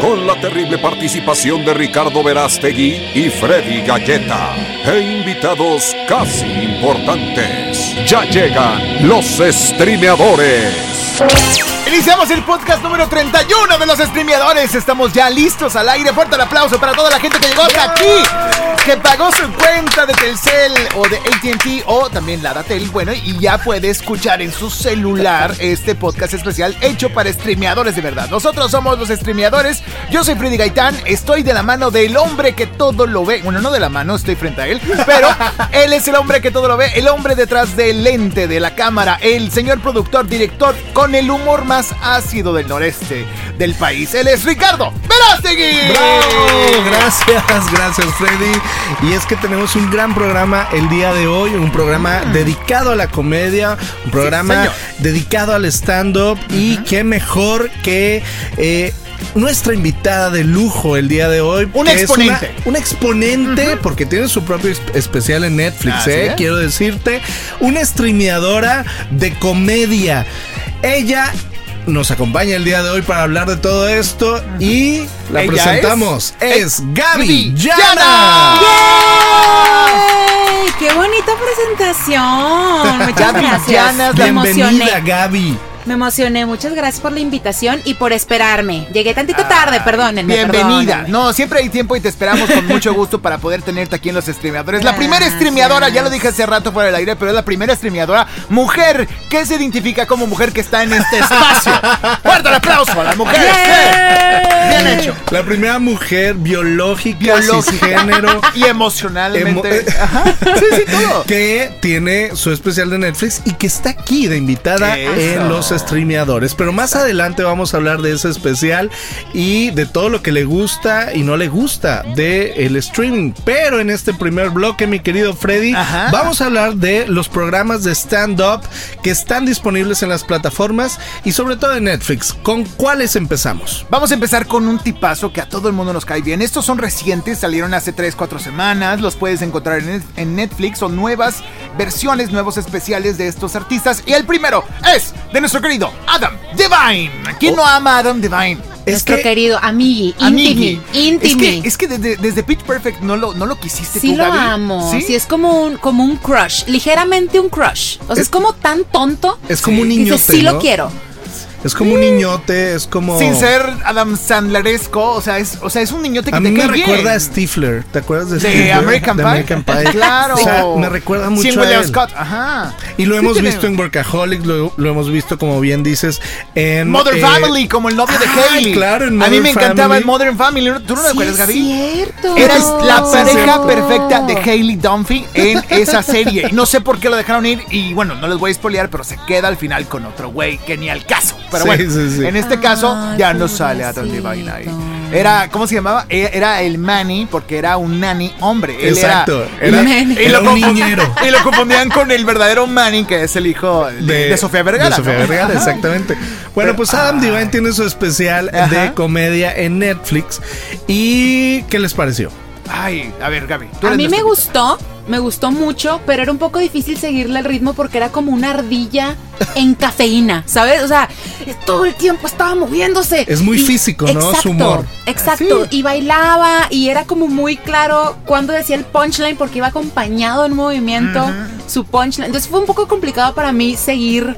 Con la terrible participación de Ricardo Verástegui y Freddy Galleta. E invitados casi importantes. Ya llegan los streameadores. Iniciamos el podcast número 31 de los streameadores. Estamos ya listos al aire. Fuerte el aplauso para toda la gente que llegó hasta aquí, que pagó su cuenta de Telcel o de ATT o también la Datel. Bueno, y ya puede escuchar en su celular este podcast especial hecho para streameadores de verdad. Nosotros somos los streameadores. Yo soy Freddy Gaitán. Estoy de la mano del hombre que todo lo ve. Bueno, no de la mano, estoy frente a él, pero él es el hombre que todo lo ve. El hombre detrás del lente de la cámara. El señor productor, director con el humor más ácido del noreste del país. Él es Ricardo Verástegui. ¡Bravo! Gracias, gracias Freddy. Y es que tenemos un gran programa el día de hoy, un programa dedicado a la comedia, un programa dedicado al stand-up y qué mejor que... eh, nuestra invitada de lujo el día de hoy. Un exponente. una- un exponente, porque tiene su propio es- especial en Netflix, ¿eh? Quiero decirte, una streameadora de comedia. Ella nos acompaña el día de hoy para hablar de todo esto y la Ella presentamos. es- Es, Gaby Llana. ¡Qué bonita presentación! Muchas gracias. Llanas, Bienvenida, emocioné. Gaby. Me emocioné. Muchas gracias por la invitación y por esperarme. Llegué tantito tarde, perdónenme. Bienvenida. perdónenme. No, siempre hay tiempo y te esperamos con mucho gusto para poder tenerte aquí en los streameadores. La primera Gracias. streameadora, ya lo dije hace rato fuera del aire, pero es la primera streameadora mujer que se identifica como mujer que está en este espacio. Fuerte el aplauso a la mujer. Bien hecho. La primera mujer biológica, Biológica cisgénero y emocionalmente. Emo- Ajá. Sí, sí, todo. que tiene su especial de Netflix y que está aquí de invitada en los streameadores. Pero más adelante vamos a hablar de ese especial y de todo lo que le gusta y no le gusta del el streaming. Pero en este primer bloque, mi querido Freddy, Ajá. vamos a hablar de los programas de stand-up que están disponibles en las plataformas y sobre todo en Netflix. ¿Con cuáles empezamos? Vamos a empezar con un tipazo que a todo el mundo nos cae bien. Estos son recientes, salieron hace 3, 4 semanas. Los puedes encontrar en, en Netflix. Son nuevas versiones, nuevos especiales de estos artistas. Y el primero es de nuestro querido Adam Devine. ¿Quién no ama a Adam Devine? Es Nuestro que querido amigui, Amigui. intimi, intimi. Es que, es que desde, desde Pitch Perfect no lo, no lo quisiste Sí tú, lo Gaby. amo. ¿Sí? Sí, es como un, como un crush. Ligeramente un crush. O sea, es, como tan tonto. es como un niñote, sí lo quiero. Es como un niñote, es como... Sin ser Adam Sandleresco, o sea, es, o sea, es un niñote que A te mí me cae bien. recuerda a Stifler. ¿Te acuerdas de de Stifler? American De Pie. American Pie. Claro. O sea, me recuerda mucho Sin a William él. Scott. Ajá. Y lo Sí hemos tiene- visto en Workaholics, lo, lo hemos visto, como bien dices, en... Modern eh, Family, como el novio de ah, Hailey. claro, en A mí me encantaba Family. el Modern Family. ¿Tú no lo Sí, recuerdas, es Gaby? cierto. Eres la pareja perfecta de Hailey Dunphy en esa serie. No sé por qué lo dejaron ir y bueno, no les voy a spoilear, pero se queda al final con otro güey que ni al caso. Pero Sí, bueno, sí, sí. en este caso ya no sale Adam pobrecito. Devine ahí. Era, ¿cómo se llamaba? E- Era el Manny porque era un nanny hombre. Él Exacto, Era, era- y era lo un niñero. Y lo confundían con el verdadero Manny, que es el hijo de, de Sofía Vergara. De Sofía ¿no? Vergara, exactamente. Bueno, Pero- pues Adam ah. Devine tiene su especial Ajá. de comedia en Netflix. ¿Y qué les pareció? Ay, a ver, Gaby. tú A eres mí me gustó, me gustó mucho, pero era un poco difícil seguirle el ritmo porque era como una ardilla en cafeína, ¿sabes? O sea, todo el tiempo estaba moviéndose. Es muy físico, ¿no? Su Exacto, humor. Exacto, Sí. y bailaba y era como muy claro cuando decía el punchline porque iba acompañado en movimiento su punchline. Entonces fue un poco complicado para mí seguir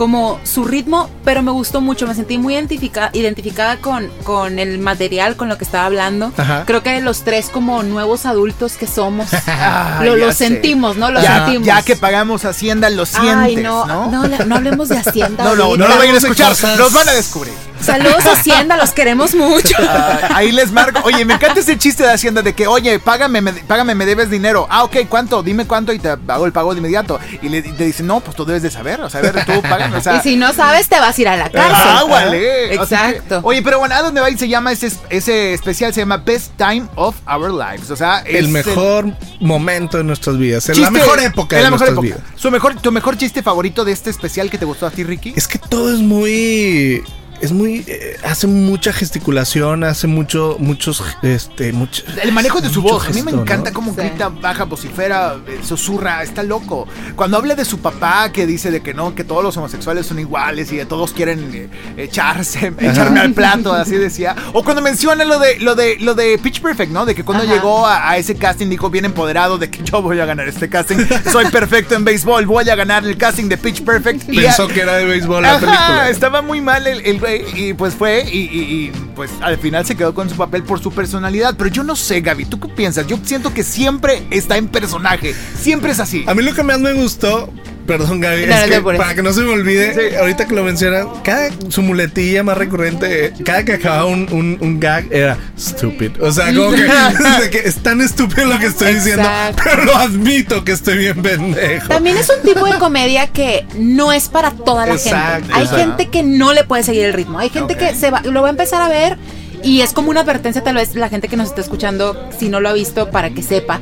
como su ritmo, pero me gustó mucho, me sentí muy identifica- identificada con, con el material, con lo que estaba hablando. Ajá. Creo que los tres como nuevos adultos que somos, Ay, lo, lo sentimos, ¿no? Lo ya, sentimos. ya que pagamos Hacienda, lo sientes, Ay, no, ¿no? no, le- no hablemos de Hacienda. No, no, ahorita. no lo vayan a escuchar, los van a descubrir. Saludos Hacienda, los queremos mucho. Ah, ahí les marco. Oye, me encanta ese chiste de Hacienda de que, oye, págame, me, págame, me debes dinero. Ah, ok, ¿cuánto? Dime cuánto y te hago el pago de inmediato. Y le, te dicen, no, pues tú debes de saber. O sea, a ver, tú págame. O sea, y si no sabes, te vas a ir a la cárcel. Ah, vale. Exacto. Que, oye, pero bueno, ¿a dónde va? Y se llama ese, ese especial, se llama Best Time of Our Lives. O sea, el mejor el... momento de nuestras vidas. En la mejor época en de la mejor época. vidas. Su mejor, ¿Tu mejor chiste favorito de este especial que te gustó a ti, Ricky? Es que todo es muy es muy eh, hace mucha gesticulación, hace mucho muchos este mucho, el manejo de su voz, a mí me encanta cómo sí. grita, baja, vocifera, eh, susurra, está loco. Cuando habla de su papá que dice de que no, que todos los homosexuales son iguales y que todos quieren eh, echarse, echarme al plato, así decía. O cuando menciona lo de lo de lo de Pitch Perfect, ¿no? De que cuando Ajá. llegó a, a, ese casting dijo bien empoderado de que yo voy a ganar este casting, soy perfecto en béisbol, voy a ganar el casting de Pitch Perfect. Pensó y, que era de béisbol la Ajá, película. Estaba muy mal el, el y pues fue y, y, y, pues al final se quedó con su papel por su personalidad. Pero yo no sé, Gaby, ¿tú qué piensas? Yo siento que siempre está en personaje, siempre es así. A mí lo que más me gustó, perdón Gaby, No, es no que para que no se me olvide, ahorita que lo mencionan, cada su muletilla más recurrente, cada que acababa un, un, un gag era stupid. O sea, como que, de que es tan estúpido lo que estoy diciendo, pero lo admito que estoy bien pendejo. También es un tipo de comedia que no es para toda la Exacto, gente. Hay exacto. gente que no le puede seguir el ritmo. Hay gente que se va, lo va a empezar a ver y es como una advertencia tal vez la gente que nos está escuchando, si no lo ha visto, para que sepa.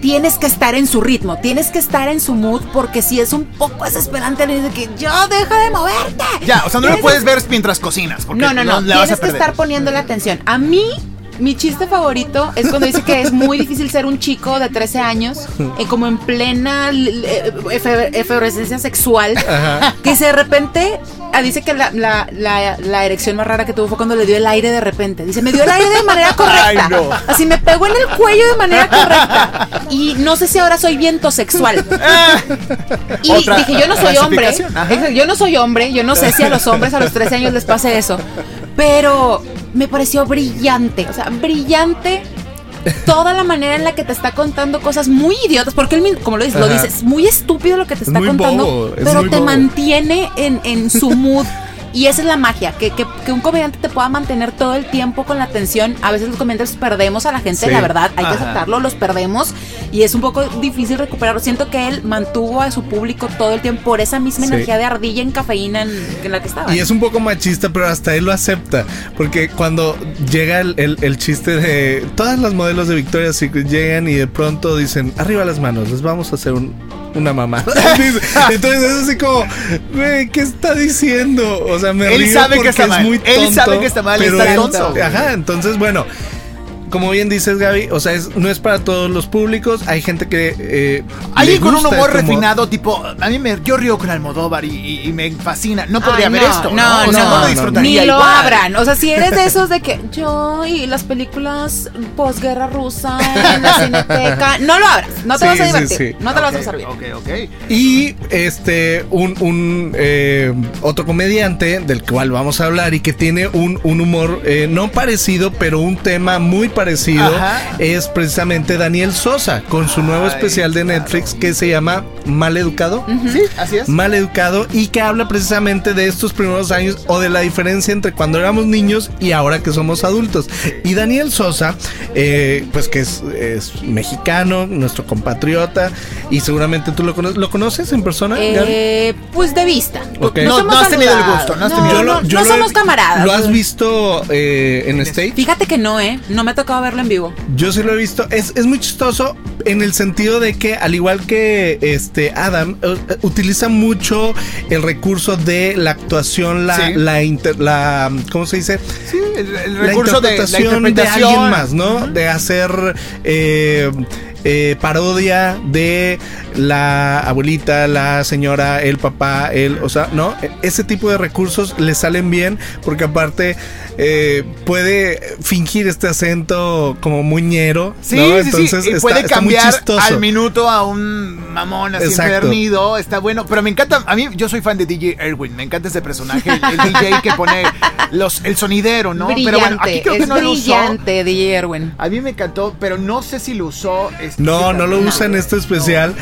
Tienes que estar en su ritmo, tienes que estar en su mood, porque si es un poco desesperante, le dice que ya deja de moverte. Ya, o sea, no lo puedes ver mientras cocinas. Porque no, no, no. la vas a Tienes que estar poniendo la atención. A mí, mi chiste favorito es cuando dice que es muy difícil ser un chico de 13 años, eh, como en plena eh, efe- efervescencia sexual, que de repente ah, dice que la, la- la- la erección más rara que tuvo fue cuando le dio el aire de repente. Dice, me dio el aire de manera correcta. Ay, no. Así me pegó en el cuello de manera correcta. Y no sé si ahora soy viento sexual. Y Otra dije, yo no soy hombre. ajá. Yo no soy hombre. Yo no sé si a los hombres a los 13 años les pase eso. Pero me pareció brillante. O sea, brillante. Toda la manera en la que te está contando cosas muy idiotas, porque él, mismo, como lo dice, lo Ajá. dice, es muy estúpido lo que te Es está contando, bobo, es pero te bobo. mantiene en, en su mood. Y esa es la magia, que, que, que un comediante te pueda mantener todo el tiempo con la atención. A veces los comediantes perdemos a la gente, Sí. la verdad, hay que aceptarlo, los perdemos y es un poco difícil recuperarlo. Siento que él mantuvo a su público todo el tiempo por esa misma Sí. energía de ardilla en cafeína en, en la que estaba. Y es un poco machista, pero hasta él lo acepta. Porque cuando llega el, el- el chiste de todas las modelos de Victoria's Secret llegan y de pronto dicen, arriba las manos, les vamos a hacer un- una mamá. Entonces es así como, güey, ¿qué está diciendo? O sea, me Él río sabe que está es mal. muy Él tonto, sabe que está mal y pero está él- tonto. Ajá, entonces bueno. Como bien dices, Gaby, o sea, es- no es para todos los públicos. Hay gente que. Eh, Alguien con un gusta humor este refinado, tipo, a mí me, yo río con Almodóvar y, y- y me fascina. No podría Ay, ver no, esto, ¿no? no, o sea, no, no, Ni lo igual. abran. O sea, si eres de esos de que yo y las películas posguerra rusa en la cineteca, no lo abras. No te Sí, vas a sí, divertir. sí. No te lo vas a pasar bien. Ok, ok. Y este, un, un eh, otro comediante del cual vamos a hablar y que tiene un, un humor eh, no parecido, pero un tema muy parecido, Ajá. es precisamente Daniel Sosa, con su nuevo Ay, especial de Netflix que se llama Mal Educado. Sí, así es. Mal educado y que habla precisamente de estos primeros años o de la diferencia entre cuando éramos niños y ahora que somos adultos. Y Daniel Sosa, eh, pues que es, es mexicano, nuestro compatriota, y seguramente tú lo conoces. ¿Lo conoces en persona? Eh, pues de vista. No- no has tenido el gusto, no has No, tenido- Yo lo- no, yo no lo he- somos camaradas. ¿Lo has visto eh, en stage? Fíjate que no, ¿eh? No me ha tocado verlo en vivo. Yo sí lo he visto. Es, es muy chistoso en el sentido de que, al igual que este Adam, eh, eh, utiliza mucho el recurso de la actuación, la, Sí. la, inter- la ¿cómo se dice? Sí, el, el la recurso de la interpretación de, interpretación. alguien más, ¿no? De hacer eh, eh, parodia de la abuelita, la señora, el papá, el, o sea, ¿no? E- Ese tipo de recursos le salen bien porque aparte eh, puede fingir este acento como muñero, Sí, ¿no? sí, Entonces sí. Y está, puede está muy cambiar chistoso. al minuto a un mamón así enfermido. Está bueno. Pero me encanta. A mí, yo soy fan de DJ Erwin. Me encanta ese personaje. El, el DJ que pone los, el sonidero, ¿no? brillante. Pero bueno, aquí creo que es no lo usó. brillante, DJ Erwin. A mí me encantó, pero no sé si lo usó. este, No, no lo usa en este especial.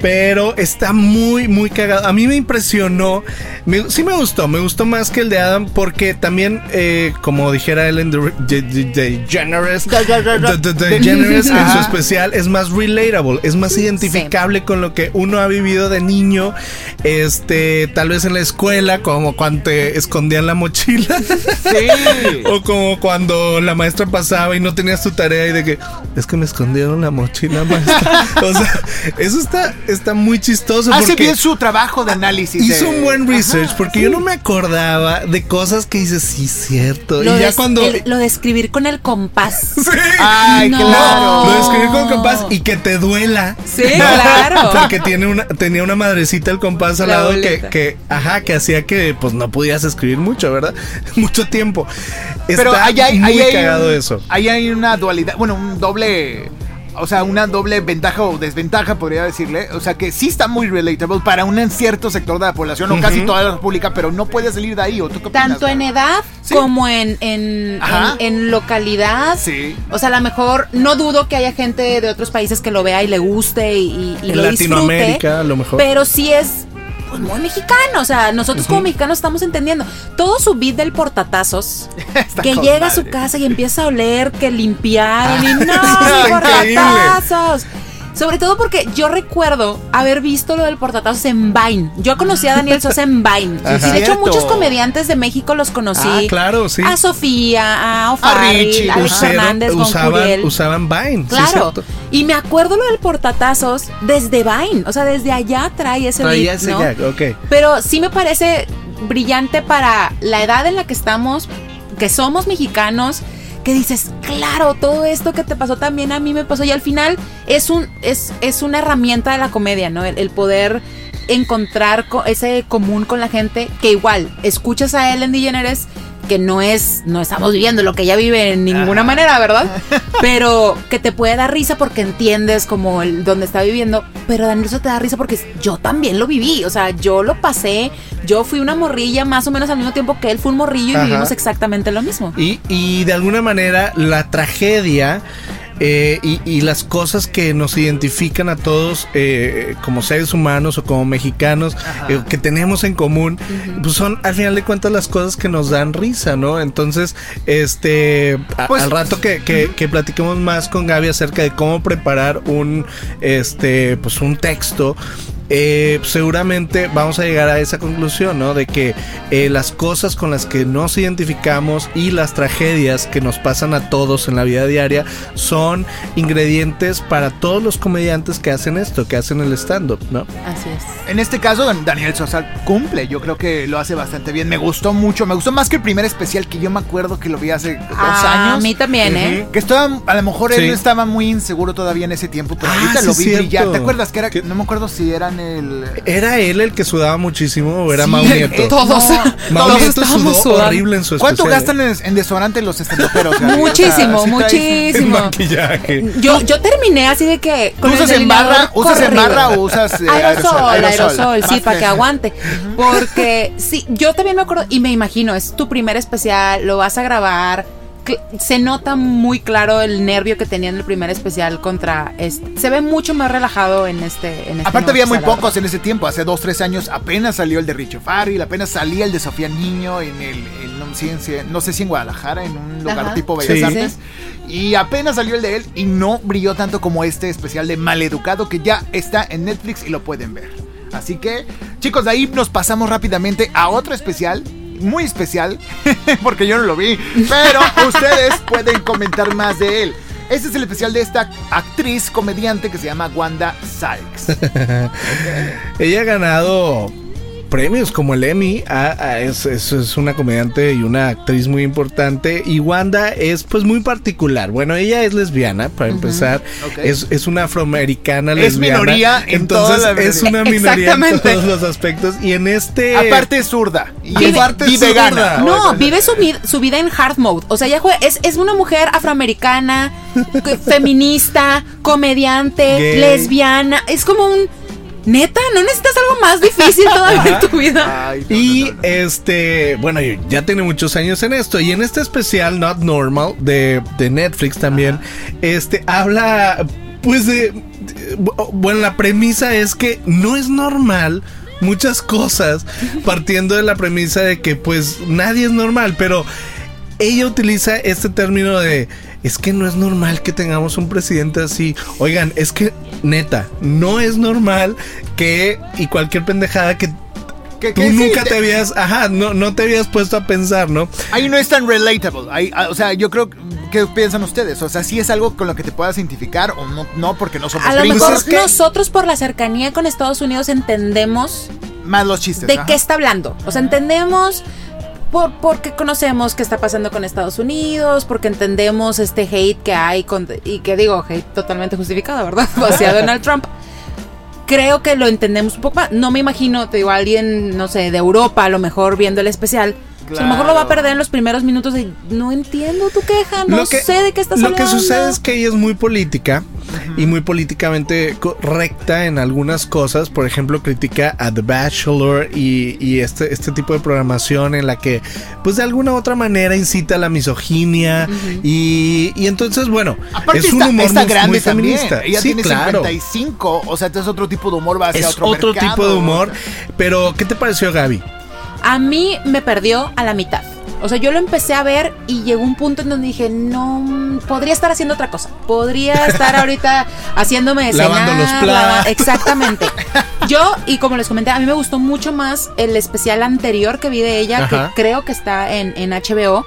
Pero está muy, muy cagado. A mí me impresionó. Me- sí me gustó, me gustó más que el de Adam porque también, eh, como dijera Ellen de- de- de- DeGeneres, DeGeneres en su especial es más relatable, es más identificable con lo que uno ha vivido de niño, este, tal vez en la escuela, como cuando te escondían la mochila. Sí. O como cuando la maestra pasaba y no tenías tu tarea y de que es que me escondieron la mochila, maestra. o sea, eso está, está muy chistoso. Hace porque bien su trabajo de análisis. hizo de- un buen research Ajá, porque yo no me acordaba de cosas que dices, sí, cierto. Lo, y ya de, cuando. el- lo de escribir con el compás. Sí. Ay, No. claro. Lo de escribir con compás y que te duela. Sí, claro. Porque tiene una, tenía una madrecita el compás al La lado que, que, ajá, que hacía que pues no pudieras escribir mucho, ¿verdad? Mucho tiempo. Pero Está ahí hay, muy ahí hay cagado un- eso. Ahí hay una dualidad, bueno, un doble, o sea, una doble ventaja o desventaja, podría decirle. O sea, que sí está muy relatable para un cierto sector de la población, o casi toda la república, pero no puede salir de ahí. ¿O tú qué opinas, Tanto en edad Sí. como en, en, en- en localidad. Sí. O sea, a lo mejor no dudo que haya gente de otros países que lo vea y le guste y, y En lo Latinoamérica, disfrute. a lo mejor. Pero sí es pues, muy mexicano. O sea, nosotros como mexicanos estamos entendiendo. Todo su beat del portatazos. Que llega a su casa y empieza a oler, que limpiar. y no, portatazos. Sobre todo porque yo recuerdo haber visto lo del portatazos en Vine. Yo conocí a Daniel Sosa en Vine. Y de hecho, muchos comediantes de México los conocí. Ah, claro, sí. A Sofía, a Richie. a Alex Usaron- Fernández, usaban, usaban Vine. sí, Claro. y me acuerdo lo del portatazos desde Vine. O sea, desde allá trae ese Traía beat, ese ¿no? gag, ok. Pero sí me parece brillante para la edad en la que estamos, que somos mexicanos, que dices, claro, todo esto que te pasó también a mí me pasó. Y al final es un, es, es una herramienta de la comedia, ¿no? El, poder encontrar co- ese común con la gente, que igual, escuchas a Ellen DeGeneres que no es, no estamos viviendo lo que ella vive en ninguna manera, ¿verdad? Pero que te puede dar risa porque entiendes como el donde está viviendo, pero Daniel eso te da risa porque yo también lo viví, o sea, yo lo pasé, yo fui una morrilla más o menos al mismo tiempo que él fue un morrillo y Ajá. vivimos exactamente lo mismo. Y, y de alguna manera la tragedia eh, y, y las cosas que nos identifican a todos eh, como seres humanos o como mexicanos eh, que tenemos en común, pues son al final de cuentas las cosas que nos dan risa, ¿no? Entonces, este, a- Pues- al rato que, que, que platiquemos más con Gaby acerca de cómo preparar un, este, pues un texto. Eh, seguramente vamos a llegar a esa conclusión, ¿no? De que eh, las cosas con las que nos identificamos y las tragedias que nos pasan a todos en la vida diaria son ingredientes para todos los comediantes que hacen esto, que hacen el stand-up, ¿no? Así es. En este caso, Dan- Daniel Sosa cumple. Yo creo que lo hace bastante bien. Me gustó mucho. Me gustó más que el primer especial que yo me acuerdo que lo vi hace dos Ah, años. A mí también, ¿eh? Que estaba, a lo mejor Sí. él estaba muy inseguro todavía en ese tiempo, pero Ah, ahorita sí lo vi cierto. brillar. ¿Te acuerdas que era? No me acuerdo si eran el. ¿Era él el que sudaba muchísimo o era Sí, Mau eh, Nieto? Todos, Mau todos Nieto sudó sudando. horrible en su ¿Cuánto especial, gastan en, en desodorante los estandoperos? Muchísimo, O sea, sí traes- En muchísimo. maquillaje. Yo, yo terminé así de que. ¿Tú usas en barra, usas en barra o usas eh, aerosol, aerosol, sí, para que aguante. Porque sí, yo también me acuerdo y me imagino, es tu primer especial, lo vas a grabar. Se nota muy claro el nervio que tenía en el primer especial contra este. Se ve mucho más relajado en este. En este Aparte había muy pocos en ese tiempo, hace dos, tres años apenas salió el de Richo Farrell, apenas salía el de Sofía Niño en el, en- no, sé si en- no sé si en Guadalajara, en un lugar Ajá. tipo Bellas Sí. Artes. Y apenas salió el de él y no brilló tanto como este especial de Maleducado que ya está en Netflix y lo pueden ver. Así que, chicos, de ahí nos pasamos rápidamente a otro especial. Muy especial, porque yo no lo vi, pero ustedes pueden comentar más de él. Este es el especial de esta actriz comediante que se llama Wanda Sykes. Ella ha ganado premios como el Emmy. ah, ah, es, es- es una comediante y una actriz muy importante. Y Wanda es pues muy particular. Bueno, ella es lesbiana, para empezar. Es, es una afroamericana Es lesbiana. minoría en Entonces toda la es una minoría. en Exactamente. todos los aspectos. Y en este... Aparte es zurda. Y, Vive- es- aparte y es vegana. zurda. No, vive su, vid- su vida en hard mode. O sea, ella juega- es, es una mujer afroamericana, feminista, comediante, Gay. lesbiana. Es como un. Neta, ¿no necesitas algo más difícil todavía en tu vida? Ay, no, Y no, no, no. este, bueno, ya tiene muchos años en esto. Y en este especial, Not Normal, de, de Netflix también, este, habla Pues, bu- bueno, la premisa es que no es normal muchas cosas partiendo de la premisa de que pues nadie es normal, pero ella utiliza este término de es que no es normal que tengamos un presidente así. Oigan, es que neta, no es normal que y cualquier pendejada que Que- tú que nunca te habías, ajá, no, no te habías puesto a pensar, ¿no? Ahí no es tan relatable. Ahí, ah, o sea, yo creo. ¿Qué piensan ustedes? O sea, sí es algo con lo que te puedas identificar o no, no porque no somos A lo gringos. mejor Es que- nosotros por la cercanía con Estados Unidos entendemos Más los chistes. de ajá. qué está hablando. O sea, entendemos por, porque conocemos qué está pasando con Estados Unidos, porque entendemos este hate que hay con, y que digo, hate totalmente justificado, ¿verdad? Hacia Donald Trump. Creo que lo entendemos un poco más. No me imagino, te digo, alguien, no sé, de Europa, a lo mejor viendo el especial. A lo mejor lo va a perder en los primeros minutos de no entiendo tu queja, no Lo que- sé de qué estás Lo hablando. que sucede es que ella es muy política y muy políticamente correcta en algunas cosas. Por ejemplo, critica a The Bachelor y, y este, este tipo de programación en la que, pues de alguna u otra manera, incita a la misoginia. y, y entonces, bueno, Aparte es un está, humor está muy, grande muy también. feminista. Ella sí, tiene claro. 55. O sea, entonces otro tipo de humor va hacia Es otro otro mercado. tipo de humor. Pero, ¿qué te pareció, Gaby? A mí me perdió a la mitad. O sea, yo lo empecé a ver y llegó un punto en donde dije, no, podría estar haciendo otra cosa. Podría estar ahorita haciéndome Lavando cenar, los platos. Exactamente. Yo, y como les comenté, a mí me gustó mucho más el especial anterior que vi de ella, Ajá. que creo que está en, en HBO.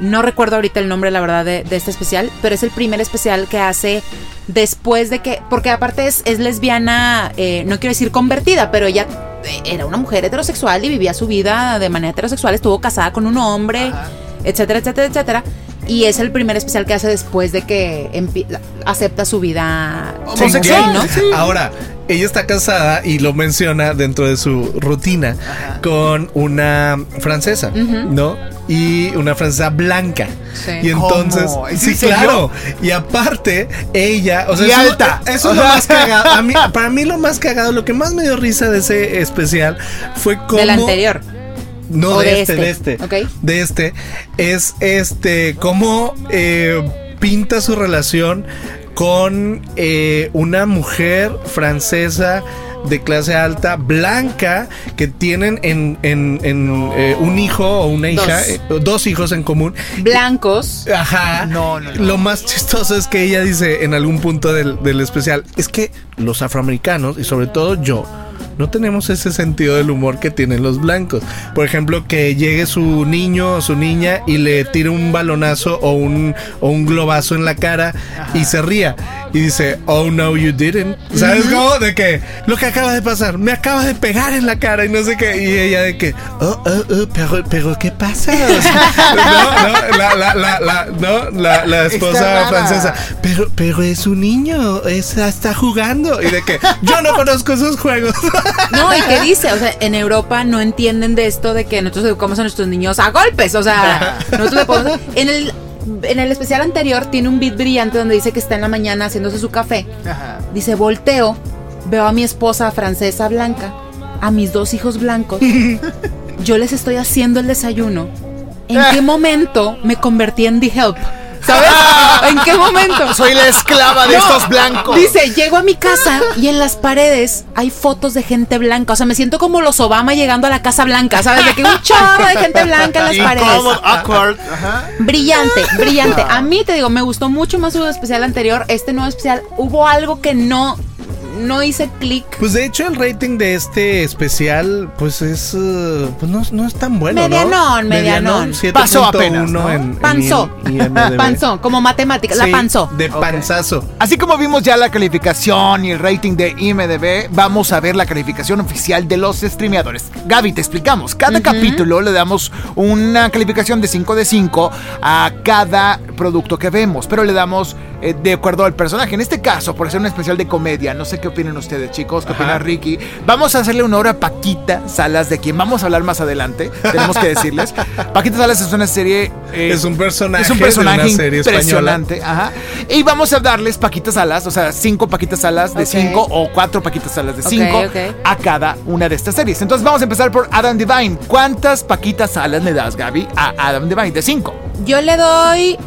No recuerdo ahorita el nombre, la verdad, de, de este especial, pero es el primer especial que hace después de que, porque aparte es, es lesbiana, eh, no quiero decir convertida, pero ella era una mujer heterosexual y vivía su vida de manera heterosexual, estuvo casada con un hombre, etcétera, etcétera, etcétera. Y es el primer especial que hace después de que empie- acepta su vida Homosexual, ¿no? sí. Ahora, ella está casada y lo menciona dentro de su rutina con una francesa, ¿no? Y una francesa blanca. Sí. Y entonces, ¿Cómo? ¿Es sí, claro. Y aparte, ella, o sea, Y eso, alta. eso es lo sea- más cagado. A mí, para mí lo más cagado, lo que más me dio risa de ese especial fue como Del anterior. No, de, de este, de este. este. Ok. De este. Es este. Cómo eh, pinta su relación con eh, una mujer francesa de clase alta, blanca, que tienen en, en- en, eh, un hijo o una hija, Dos. eh, dos hijos en común. Blancos. Ajá. No, no, no. Lo más chistoso es que ella dice en algún punto del, del especial, es que los afroamericanos, y sobre todo yo, no tenemos ese sentido del humor que tienen los blancos. Por ejemplo, que llegue su niño o su niña y le tire un balonazo o un, o un globazo en la cara y se ría. Y dice, oh no, you didn't. ¿Sabes cómo? De que lo que acaba de pasar, me acaba de pegar en la cara y no sé qué. Y ella de que, oh, oh, oh, pero, pero ¿qué pasa? O sea, no, no, la, la, la, la, no, la, la esposa francesa. Pero, pero es un niño, es- está jugando. Y de que yo no conozco esos juegos. No, y que dice, o sea, en Europa no entienden de esto de que nosotros educamos a nuestros niños a golpes, o sea, nosotros le podemos... En el, en el especial anterior tiene un beat brillante donde dice que está en la mañana haciéndose su café. Ajá. Dice, volteo, veo a mi esposa francesa blanca, a mis dos hijos blancos, yo les estoy haciendo el desayuno. ¿En qué momento me convertí en The Help? ¿Sabes? ¿En qué momento? Soy la esclava de No. estos blancos. Dice, llego a mi casa y en las paredes hay fotos de gente blanca. O sea, me siento como los Obama llegando a la Casa Blanca, ¿sabes? De que un chorro de gente blanca en las paredes. Awkward. Ajá. Brillante, brillante. A mí te digo, me gustó mucho más su especial anterior. Este nuevo especial, hubo algo que no, no hice clic. Pues de hecho el rating de este especial pues es eh, pues no, no es tan bueno, Medianón, ¿no? medianón. 7.1 Pasó apenas, ¿no? en, en Panzó. IMDb. Panzó, como matemática, la panzó. De panzazo. Así como vimos ya la calificación y el rating de IMDB, vamos a ver la calificación oficial de los streameadores. Gaby, te explicamos. Cada capítulo le damos una calificación de 5 de 5 a cada producto que vemos, pero le damos eh, de acuerdo al personaje. En este caso, por ser un especial de comedia, no sé qué opinan ustedes, chicos, qué opina Ricky. Vamos a hacerle honor a Paquita Salas, de quien vamos a hablar más adelante. Tenemos que decirles. Paquita Salas es una serie. eh, Es un personaje es un de personaje una serie impresionante. Ajá. Y vamos a darles paquitas alas, o sea, cinco paquitas alas de cinco o cuatro paquitas alas de cinco a cada una de estas series. Entonces vamos a empezar por Adam Devine. ¿Cuántas paquitas alas le das, Gaby, a Adam Devine? De cinco. Yo le doy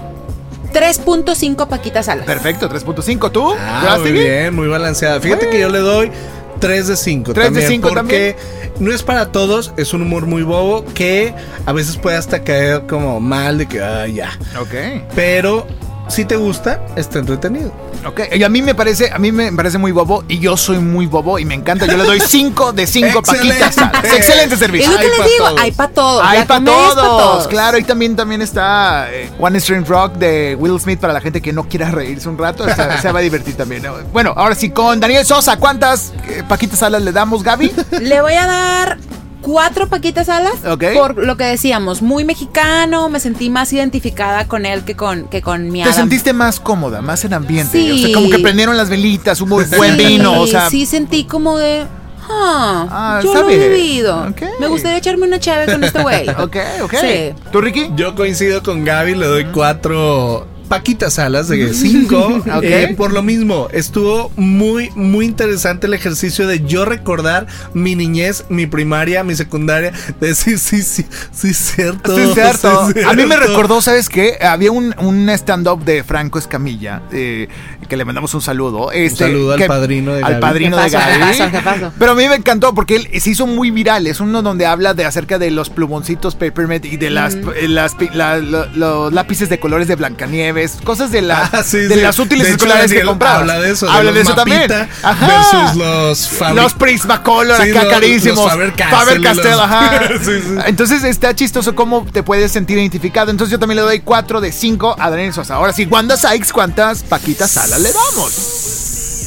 3.5 paquitas alas. Perfecto, 3.5. ¿Tú? Ah, muy bien, muy balanceada. Fíjate que yo le doy 3 de 5 ¿Tres de también, cinco porque no es para todos, es un humor muy bobo que a veces puede hasta caer como mal de que, ah, ya. Ok. Pero si te gusta, está entretenido. Ok, y a mí me parece, a mí me parece muy bobo y yo soy muy bobo y me encanta. Yo le doy 5 de 5 Excelente. paquitas. Excelente Es servicio. lo que les digo, todos. hay para todos. Hay para es pa' todos, claro. Y también, también está eh, One String Rock de Will Smith para la gente que no quiera reírse un rato. Se, se va a divertir también. ¿no? Bueno, ahora sí, con Daniel Sosa, ¿cuántas eh, paquitas alas le damos, Gaby? Le voy a dar cuatro paquitas alas Ok. por lo que decíamos, muy mexicano, me sentí más identificada con él que con, que con mi Te Adam. sentiste más cómoda, más en ambiente. Sí. O sea, como que prendieron las velitas, hubo Sí, buen vino. O sea, sí sentí como de, ah, Ah, yo lo he vivido. Ok. Me gustaría echarme una chave con este güey. ok, ok. Sí. ¿Tú, Ricky? Yo coincido con Gaby, le doy 4 paquitas alas de 5. Ok. por lo mismo, estuvo muy, muy interesante el ejercicio de yo recordar mi niñez, mi primaria, mi secundaria. De decir, sí, sí, sí, es cierto. Sí, cierto. sí es A mí me cierto. recordó, ¿sabes qué? Había un, un stand-up de Franco Escamilla, eh, que le mandamos un saludo. Este, saludo al que- padrino de Al Gaby. padrino ¿Qué de Gaby. pasó? ¿Qué pasó? Pero a mí me encantó porque él se hizo muy viral. Es uno donde habla de acerca de los plumoncitos Peppermint y de las, eh, las la- los lápices de colores de Blancanieves, cosas de, la- Ah, sí, de sí. las útiles De hecho, escolares que Daniel comprabas. Habla de eso. Habla de, de eso también. Ajá. Versus los Los Prismacolor Sí, acá los- carísimos. los Faber Castell, los- ajá. Sí, sí. Entonces está chistoso cómo te puedes sentir identificado. Entonces yo también le doy 4 de 5 a Daniel Sosa. Ahora sí, Wanda Sykes, ¿cuántas paquitas salas le damos?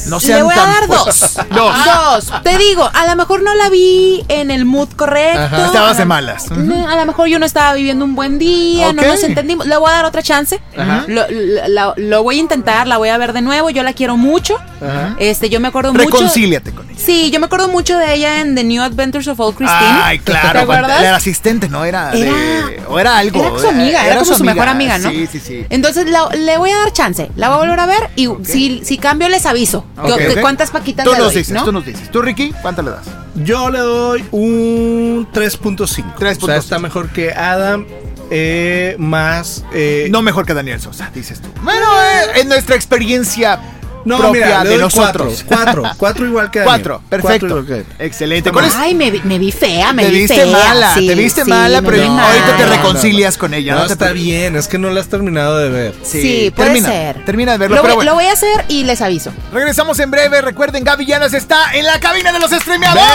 No sean Le voy a dar dos. Dos. Dos. Te digo, a lo mejor no la vi en el mood correcto. Ajá. Estabas de malas. No, a lo mejor yo no estaba viviendo un buen día, no nos entendimos. Le voy a dar otra chance. Ajá. Lo, lo- lo- lo voy a intentar, la voy a ver de nuevo. Yo la quiero mucho. Ajá. Este, yo me acuerdo mucho. Reconcíliate con ella. Sí, yo me acuerdo mucho de ella en The New Adventures of Old Christine. Ay, claro. ¿Te acuerdas? Era asistente, ¿no? Era, de- o era algo. Era su amiga, era, como su mejor amiga, ¿no? Sí, sí, sí. Entonces la- le voy a dar chance, la voy a volver a ver y si, si cambio les aviso. Ok, que- ok. ¿Cuántas paquitas Tú le nos doy, dices, no? tú nos dices. ¿Tú, Ricky? ¿Cuánto le das? Yo le doy un 3.5. 3.5. O sea, está mejor que Adam. eh, más. eh, No mejor que Daniel Sosa, dices tú. Bueno, eh, en nuestra experiencia no, propia mira, de nosotros. 4. 4 igual que Daniel. Cuatro, perfecto. Cuatro que- Excelente. ¿Cuál es? Ay, me, vi- me vi fea, me te vi viste fea. mala, sí, te viste sí, mala, pero vi ahorita te reconcilias con ella. No, No, te está bien, es que no la has terminado de ver. Sí, puede termina, ser. Termina de verlo, Lo, pero bueno. lo voy a hacer y les aviso. Regresamos en breve. Recuerden, Gaby Llanas está en la cabina de los streameadores.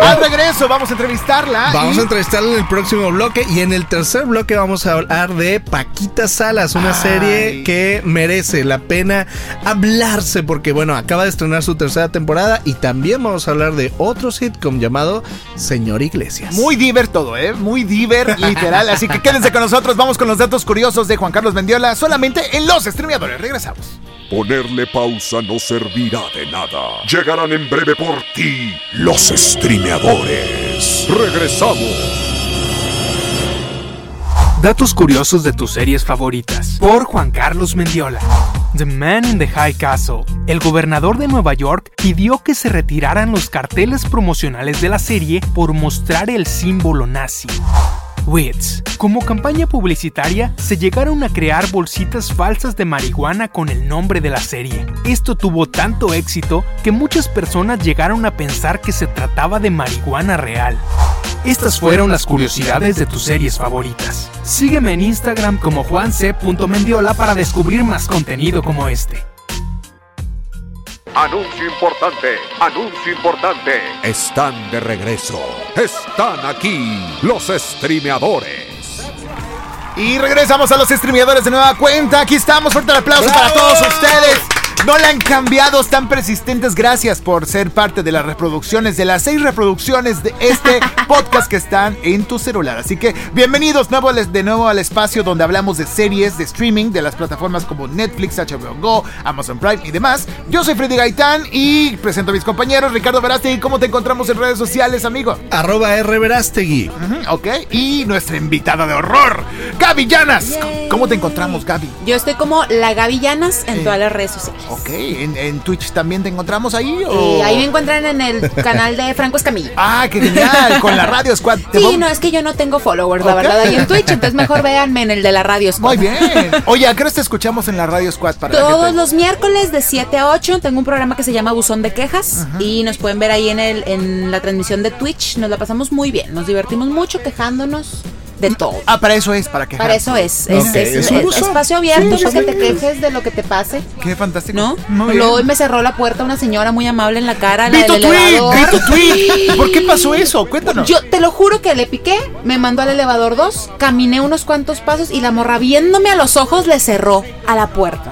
Al regreso, vamos a entrevistarla. Vamos y- a entrevistarla en el próximo bloque y en el tercer bloque vamos a hablar de Paquita Salas, una Ay. serie que merece la pena hablarse porque bueno, acaba de estrenar su tercera temporada y también vamos a hablar de otro sitcom llamado Señor Iglesias. Muy diver todo, ¿eh? Muy diver, literal. Así que quédense con nosotros. Vamos con los datos curiosos de Juan Carlos Mendiola solamente en los streameadores. Regresamos. Ponerle pausa no servirá de nada. Llegarán en breve por ti los streameadores. Regresamos. Datos curiosos de tus series favoritas. Por Juan Carlos Mendiola. The Man in the High Castle. El gobernador de Nueva York pidió que se retiraran los carteles promocionales de la serie por mostrar el símbolo nazi. Wits. Como campaña publicitaria, se llegaron a crear bolsitas falsas de marihuana con el nombre de la serie. Esto tuvo tanto éxito que muchas personas llegaron a pensar que se trataba de marihuana real. Estas fueron las curiosidades de tus series favoritas. Sígueme en Instagram como juanc.mendiola para descubrir más contenido como este. Anuncio importante, anuncio importante. Están de regreso. Están aquí los streameadores. Y regresamos a los streameadores de nueva cuenta. Aquí estamos. Fuerte el aplauso para todos ustedes. No le han cambiado, están persistentes. Gracias por ser parte de las reproducciones, de las seis reproducciones de este podcast que están en tu celular. Así que bienvenidos nuevo de nuevo al espacio donde hablamos de series, de streaming, de las plataformas como Netflix, HBO Go, Amazon Prime y demás. Yo soy Freddy Gaitán y presento a mis compañeros. Ricardo Verástegui, ¿cómo te encontramos en redes sociales, amigo? Arroba R Verástegui. Ok, y nuestra invitada de horror, Gaby Llanas. Yay. ¿Cómo te encontramos, Gaby? Yo estoy como la Gavillanas en Eh. todas las redes sociales. Ok, ¿En, en Twitch también te encontramos ahí? O... Eh, ahí me encuentran en el canal de Franco Escamilla. Ah, qué genial, con la Radio Squad. Sí, vamos- no, es que yo no tengo followers, la verdad, ahí en Twitch, entonces mejor véanme en el de la radio. Squad. Muy bien. Oye, ¿a qué hora te escuchamos en la Radio Squad? Para Todos los miércoles de 7 a 8 tengo un programa que se llama Buzón de Quejas y nos pueden ver ahí en, el, en la transmisión de Twitch. Nos la pasamos muy bien, nos divertimos mucho quejándonos de todo. Ah, para eso es, para que Para eso es, es, Ok, es- es un es espacio abierto Sí, para que te quejes de lo que te pase. Qué fantástico. ¿No? Luego hoy me cerró la puerta una señora muy amable en la cara. la del elevador. vi tu tweet. ¿Por qué pasó eso? Cuéntanos. Yo te lo juro que le piqué, me mandó al elevador 2, caminé unos cuantos pasos y la morra viéndome a los ojos le cerró a la puerta.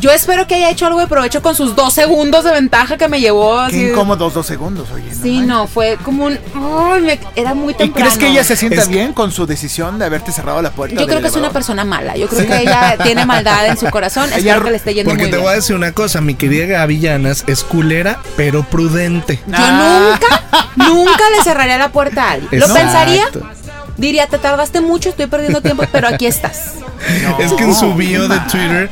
Yo espero que haya hecho algo de provecho con sus dos segundos de ventaja que me llevó. Así. Qué incómodos dos segundos, oye. Sí, manches. no, fue como un... ay, me- era muy ¿Y temprano. crees que ella se sienta Es- bien con su decisión de haberte cerrado la puerta? Yo creo que es una persona mala. Yo creo que ella tiene maldad en su corazón. Ella- Espero que le esté yendo Porque muy te bien. voy a decir una cosa, mi querida Gaby Llanas es culera, pero prudente. Yo Ah. nunca, nunca le cerraría la puerta a alguien. ¿Lo pensaría? Diría, te tardaste mucho, estoy perdiendo tiempo, pero aquí estás. Es que en su bio de Twitter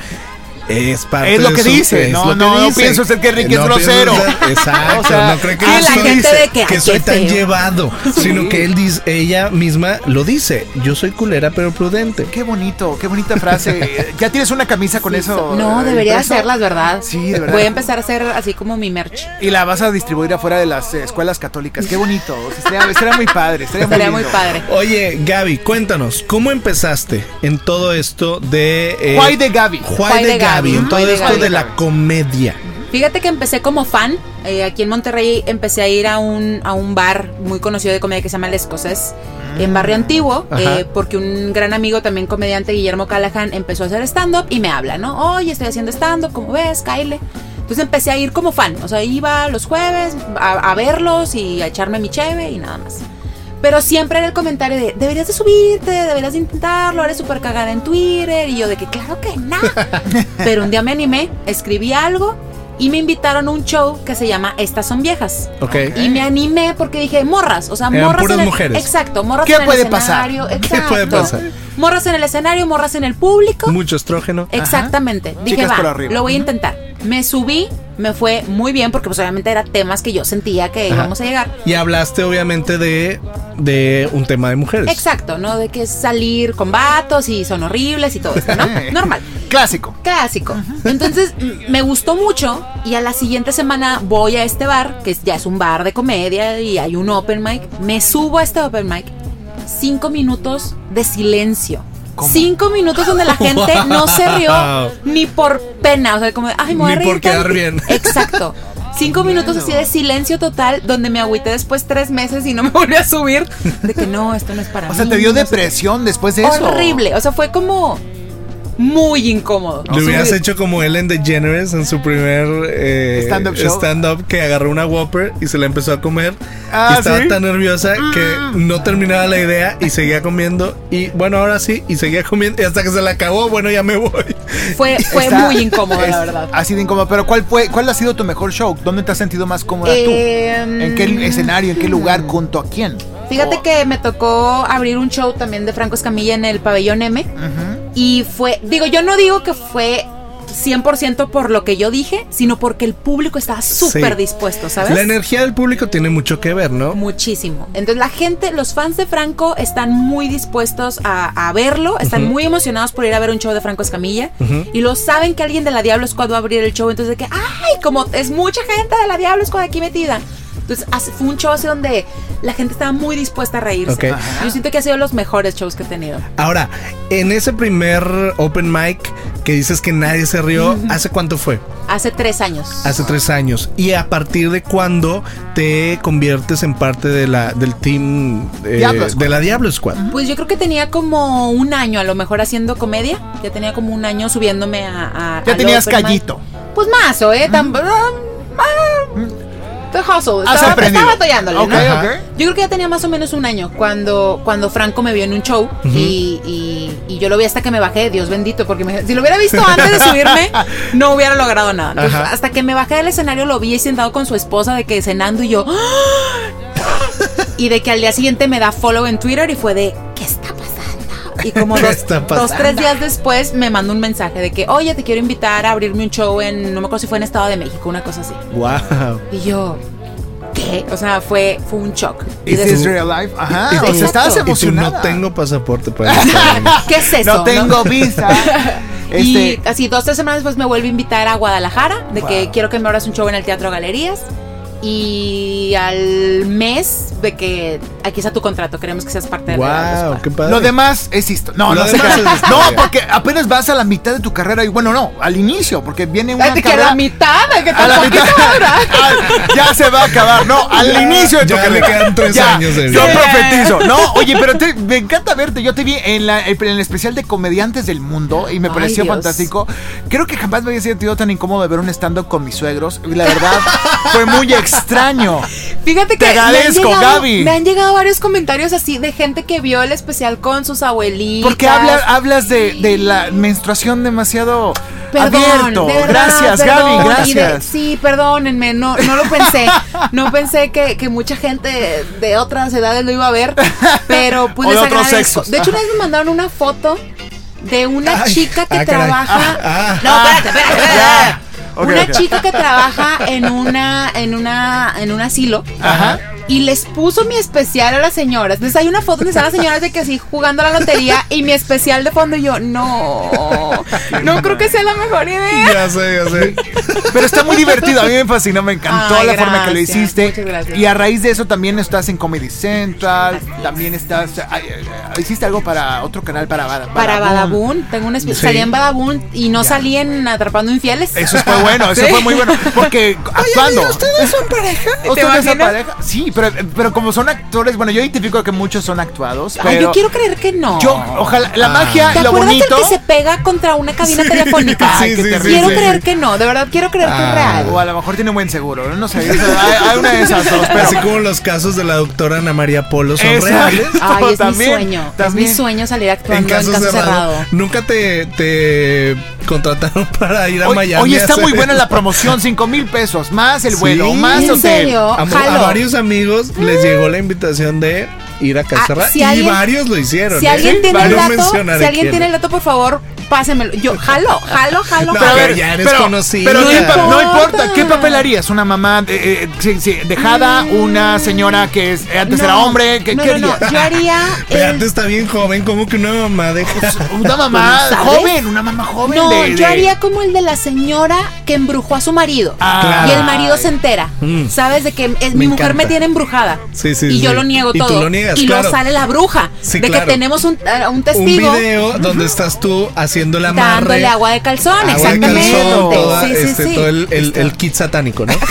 es parte Es lo de que su- dice, es no, lo que no, no dice. pienso ser que Enrique es grosero. pienso exacto, O sea, no creo que yo la soy- gente de que, que soy tan feo. llevado, sino que él dice, ella misma lo dice, yo soy culera pero prudente. Qué bonito, qué bonita frase. ¿Ya tienes una camisa con eso? No, eh, debería impreso? hacerlas, ¿verdad? Sí, de verdad. Voy a empezar a hacer así como mi merch. Y la vas a distribuir afuera de las eh, escuelas católicas. Qué bonito. O sea, Estaría, estaría muy padre. Estaría, Estaría muy padre. Oye, Gaby, cuéntanos, ¿cómo empezaste en todo esto de... eh, Why de Gaby. Why de Gaby, en todo esto de la comedia. Fíjate que empecé como fan. eh, aquí en Monterrey empecé a ir a un, a un bar muy conocido de comedia que se llama El Escocés. En Barrio Antiguo, eh, porque un gran amigo también comediante, Guillermo Callahan, empezó a hacer stand-up y me habla, ¿no? Oye, estoy haciendo stand-up, ¿cómo ves? Kyle. Entonces empecé a ir como fan, o sea, iba los jueves a, a verlos y a echarme mi cheve y nada más. Pero siempre era el comentario de, deberías de subirte, deberías de intentarlo, eres súper cagada en Twitter. Y yo de que, claro que no. Pero un día me animé, escribí algo y me invitaron a un show que se llama Estas son viejas. Ok. Y me animé porque dije, morras, o sea, Eran morras puras en el, mujeres. Exacto, morras ¿Qué en el puede pasar? escenario. ¿Qué Exacto. puede pasar? Morras en el escenario, morras en el público. Mucho estrógeno. Exactamente. Dije, Chicas por va, arriba. lo voy a intentar. Me subí, me fue muy bien porque pues obviamente eran temas que yo sentía que Ajá. íbamos a llegar. Y hablaste obviamente de, de un tema de mujeres. Exacto, ¿no? De que es salir con vatos y son horribles y todo esto, ¿no? Normal. Clásico. Clásico. Entonces me gustó mucho y a la siguiente semana voy a este bar, que es- ya es un bar de comedia y hay un open mic. Me subo a este open mic. Cinco minutos de silencio. Cinco minutos donde la gente no se rió ni por pena. O sea, como, de, ay, me voy a Ni reír por quedar tanto". bien. Exacto. Cinco minutos así de silencio total, donde me agüité después tres meses y no me volví a subir. De que no, esto no es para O mí. sea, te dio no sé depresión después de eso. horrible. O sea, fue como muy incómodo. Le hubieras hecho como Ellen DeGeneres en su primer eh, Stand-up show. stand-up que agarró una Whopper y se la empezó a comer. Ah, y estaba ¿sí? tan nerviosa que no terminaba la idea y seguía comiendo. Y bueno, ahora sí, y seguía comiendo. Y hasta que se la acabó, bueno, ya me voy. Fue, fue Está- muy incómodo, es- la verdad. Ha sido incómodo. Pero ¿cuál fue, cuál ha sido tu mejor show? ¿Dónde te has sentido más cómoda tú? Em, ¿En qué escenario? ¿En qué lugar? ¿Junto a quién? Fíjate que me tocó abrir un show también de Franco Escamilla en el pabellón M. Y fue, digo, yo no digo que fue 100% por lo que yo dije, sino porque el público estaba súper Sí. dispuesto, ¿sabes? La energía del público tiene mucho que ver, ¿no? Muchísimo. Entonces la gente, los fans de Franco están muy dispuestos a, a verlo, están muy emocionados por ir a ver un show de Franco Escamilla y lo saben que alguien de la Diablo Squad va a abrir el show, entonces de que, ay, como es mucha gente de la Diablo Squad aquí metida. Entonces fue un show así donde la gente estaba muy dispuesta a reírse. Yo siento que ha sido los mejores shows que he tenido. Ahora, en ese primer open mic que dices que nadie se rió, ¿hace cuánto fue? Hace tres años. Hace tres años. ¿Y a partir de cuándo te conviertes en parte de la, del team eh, Diablo Squad. de la Diablo Squad? Pues yo creo que tenía como un año a lo mejor haciendo comedia. Ya tenía como un año subiéndome a... a- Ya tenías mic. callito. Pues más, ¿o eh? Ah, ah, The hustle. Has Estaba, aprendido. estaba batallándole, Ok, ¿no? ok. Yo creo que ya tenía más o menos un año cuando, cuando Franco me vio en un show y, y- y yo lo vi hasta que me bajé, Dios bendito, porque me- si lo hubiera visto antes de subirme, no hubiera logrado nada. Entonces, hasta que me bajé del escenario lo vi sentado con su esposa de que cenando y yo... ¡ah! Y de que al día siguiente me da follow en Twitter y fue de, ¿qué está? Y como ¿Qué dos, dos, tres días después me mandó un mensaje de que, oye, te quiero invitar a abrirme un show en, no me acuerdo si fue en Estado de México, una cosa así. Wow. Y yo, ¿qué? O sea, fue, fue un shock. Y des- this real life? Ajá. Sí, o sea, estabas Y tú, Y tú emocionada. no tengo pasaporte para. ¿Qué es eso? No tengo visa. Y Este, así dos, tres semanas después me vuelve a invitar a Guadalajara, de que quiero que me abras un show en el Teatro Galerías. Y al mes de que aquí está tu contrato, queremos que seas parte de Wow, pa. qué padre. Lo demás es historia. No, Lo no demás es. No, porque apenas vas a la mitad de tu carrera y bueno, no, al inicio, porque viene una de que a la mitad, de que a la mitad. ahora. Ya se va a acabar, no, al Ya, inicio de tu ya le carrera. quedan tres Ya, años de Yo profetizo. No, oye, pero te- me encanta verte. Yo te vi en, la, en el especial de comediantes del mundo y me Ay, pareció Dios. fantástico. Creo que jamás me había sentido tan incómodo de ver un stand-up con mis suegros. Y la verdad, fue muy extraño. Fíjate Te que me han agradezco, llegado- Gaby. Me han llegado varios comentarios así de gente que vio el especial con sus abuelitas. Porque habla- hablas de, de la menstruación demasiado Perdón, abierto. de verdad, gracias, perdón. Gaby, Y de- gracias. sí, perdónenme, no, no lo pensé. No pensé que, que mucha gente de otras edades lo iba a ver, pero pues O de les otros agradezco. sexos. De hecho, una vez me mandaron una foto de una Ay, chica que ah, trabaja. Ah, no, espérate, espérate, espérate. Una chica que trabaja en una, en una, en un asilo. Ajá. Y les puso mi especial a las señoras. Entonces hay una foto donde están las señoras de que así jugando a la lotería y mi especial de fondo y yo, no, no creo que sea la mejor idea. Ya sé, ya sé. Pero está muy divertido, a mí me fascinó, me encantó Ay, la forma que lo hiciste. muchas gracias. Y a raíz de eso también estás en Comedy Central, también estás... ay, ay, ay, hiciste algo para otro canal, para Bada- Para Badabun. Badabun, tengo un espe- Sí. salí en Badabun y no salí en Atrapando Infieles. Eso fue bueno, eso Sí. fue muy bueno. Porque actuando. ¿Ustedes son pareja? ¿Ustedes son pareja? Sí, pero, pero como son actores, bueno, yo identifico que muchos son actuados. Pero Ay, yo quiero creer que no. yo, ojalá, la magia, ¿Te lo acuerdas bonito. el que se pega contra una cabina telefónica? Sí, Ay, qué sí, terrible. quiero sí, creer sí. que no, de verdad quiero creer que es Ah. real. O a lo mejor tiene un buen seguro, no sé. hay, hay una de esas dos, pero. Así como los casos de la doctora Ana María Polo son Exacto. reales. Ay, es También, mi sueño. también. Es mi sueño salir En actuando en caso, caso, cerrado. cerrado. Nunca te, te contrataron para ir a Miami. oye, está muy buena la promoción, 5 mil pesos, más el Sí. vuelo, más ¿En hotel. serio? A, varios amigos les llegó la invitación de ir a Cacerra Ah, si y alguien- varios lo hicieron. Si ¿eh? alguien tiene Para el dato, si alguien quién. tiene el dato, por favor, pásenmelo. Yo, jalo, jalo, jalo. No, Pero ver, ya eres pero, conocida. pero No ¿qué pa- no importa. ¿qué papel harías? ¿Una mamá eh, eh, sí, sí, dejada? ¿Una señora que es, eh, antes No, era hombre? ¿Qué, no, qué no, no, harías? Yo haría. Pero el- antes está bien joven, como que una mamá deja. Una mamá joven, una mamá joven. No, de- yo haría como el de la señora que embrujó a su marido. Ah, y el marido se entera. Mm. ¿Sabes? De que es- mi mujer me tiene embrujada. Sí, sí, Y yo lo niego Y tú todo. lo niegas, y claro. luego sale la bruja. Sí, de claro. que tenemos un, un Un testigo. video donde estás tú haciendo la amarre. Dándole agua de calzón, agua de exactamente. calzón, toda, sí, sí, este, sí. todo el, el- el kit satánico, ¿no?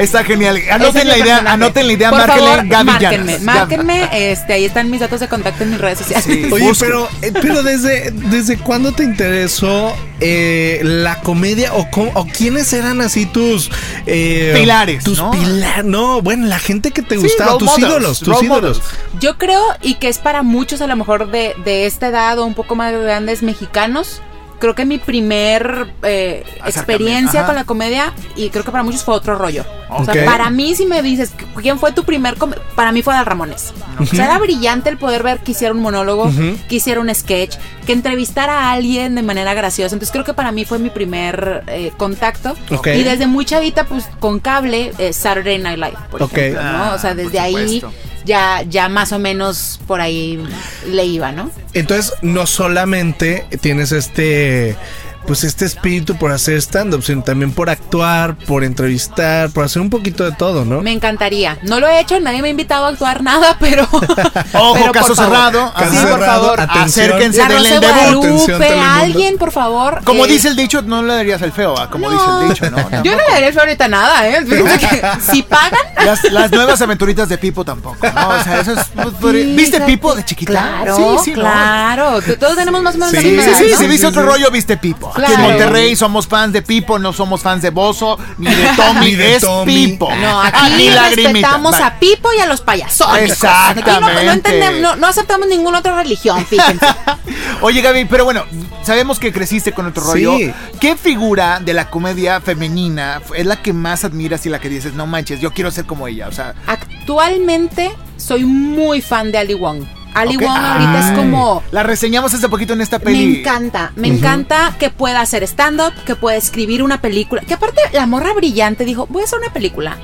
Está genial. Anoten es la idea, personaje. anoten la idea, Por márquenle favor, Gaby márquenme, Llanas. márquenme, este, ahí están mis datos de contacto en mis redes sociales. Sí. Oye, pero, eh, pero desde, ¿desde cuándo te interesó eh, la comedia o, cómo- o quiénes eran así tus eh, Pilares, Tus ¿no? pilares, no, bueno, la gente que te Sí, gustaba, tus models, ídolos, tus ídolos. models. Yo creo, y que es para muchos a lo mejor de, de esta edad o un poco más grandes mexicanos, creo que mi primer eh, experiencia ajá. con la comedia, y creo que para muchos fue otro rollo. O sea, para mí, si me dices, ¿quién fue tu primer Para mí fue Dal Ramones. O sea, era brillante el poder ver que hiciera un monólogo, Ujú. que hiciera un sketch, que entrevistara a alguien de manera graciosa. Entonces creo que para mí fue mi primer eh, contacto. Y desde muy chavita, pues con cable, eh, Saturday Night Live, por Ok. ejemplo, ¿no? O sea, Ah, desde ahí supuesto. Ya, ya más o menos por ahí le iba, ¿no? Entonces, no solamente tienes este pues este espíritu por hacer stand-up, sino también por actuar, por entrevistar, por hacer un poquito de todo, ¿no? Me encantaría. No lo he hecho, nadie me ha invitado a actuar nada, pero. Ojo, pero caso cerrado. Caso Sí, Ajá. por cerrado, favor. atención. Acérquense, La denle Rosa el debut. Alguien, por favor. Como eh, dice el dicho, no le darías el feo, ah, como dice el dicho, ¿no? Yo no le daría el feo ahorita nada, ¿eh? Si pagan. Las, las nuevas aventuritas de Pipo tampoco, ¿no? O sea, eso es... ¿Viste Fíjate. Pipo de chiquita? Claro, Sí, sí, ¿no? claro. Todos tenemos más o menos la Sí, misma Sí, edad, sí, ¿no? si viste sí, otro sí. rollo, viste Pipo. Aquí en. Monterrey somos fans de Pipo, no somos fans de Bozo, ni de Tommy, Ni de es Tommy. Pipo. No, Ah, aquí lagrimita. respetamos a Pipo y a los payasones. Exactamente. Aquí no, no entendemos, no, no aceptamos ninguna otra religión, fíjense. Oye, Gaby, pero bueno, sabemos que creciste con otro rollo. Sí. ¿Qué figura de la comedia femenina es la que más admiras y la que dices, no manches, yo quiero ser como ella? O sea, Actualmente soy muy fan de Ali Wong. Ali Ok. Wong ahorita es como La reseñamos hace poquito en esta peli. me encanta, me encanta que pueda hacer stand-up, que pueda escribir una película. Que aparte, la morra brillante dijo: Voy a hacer una película.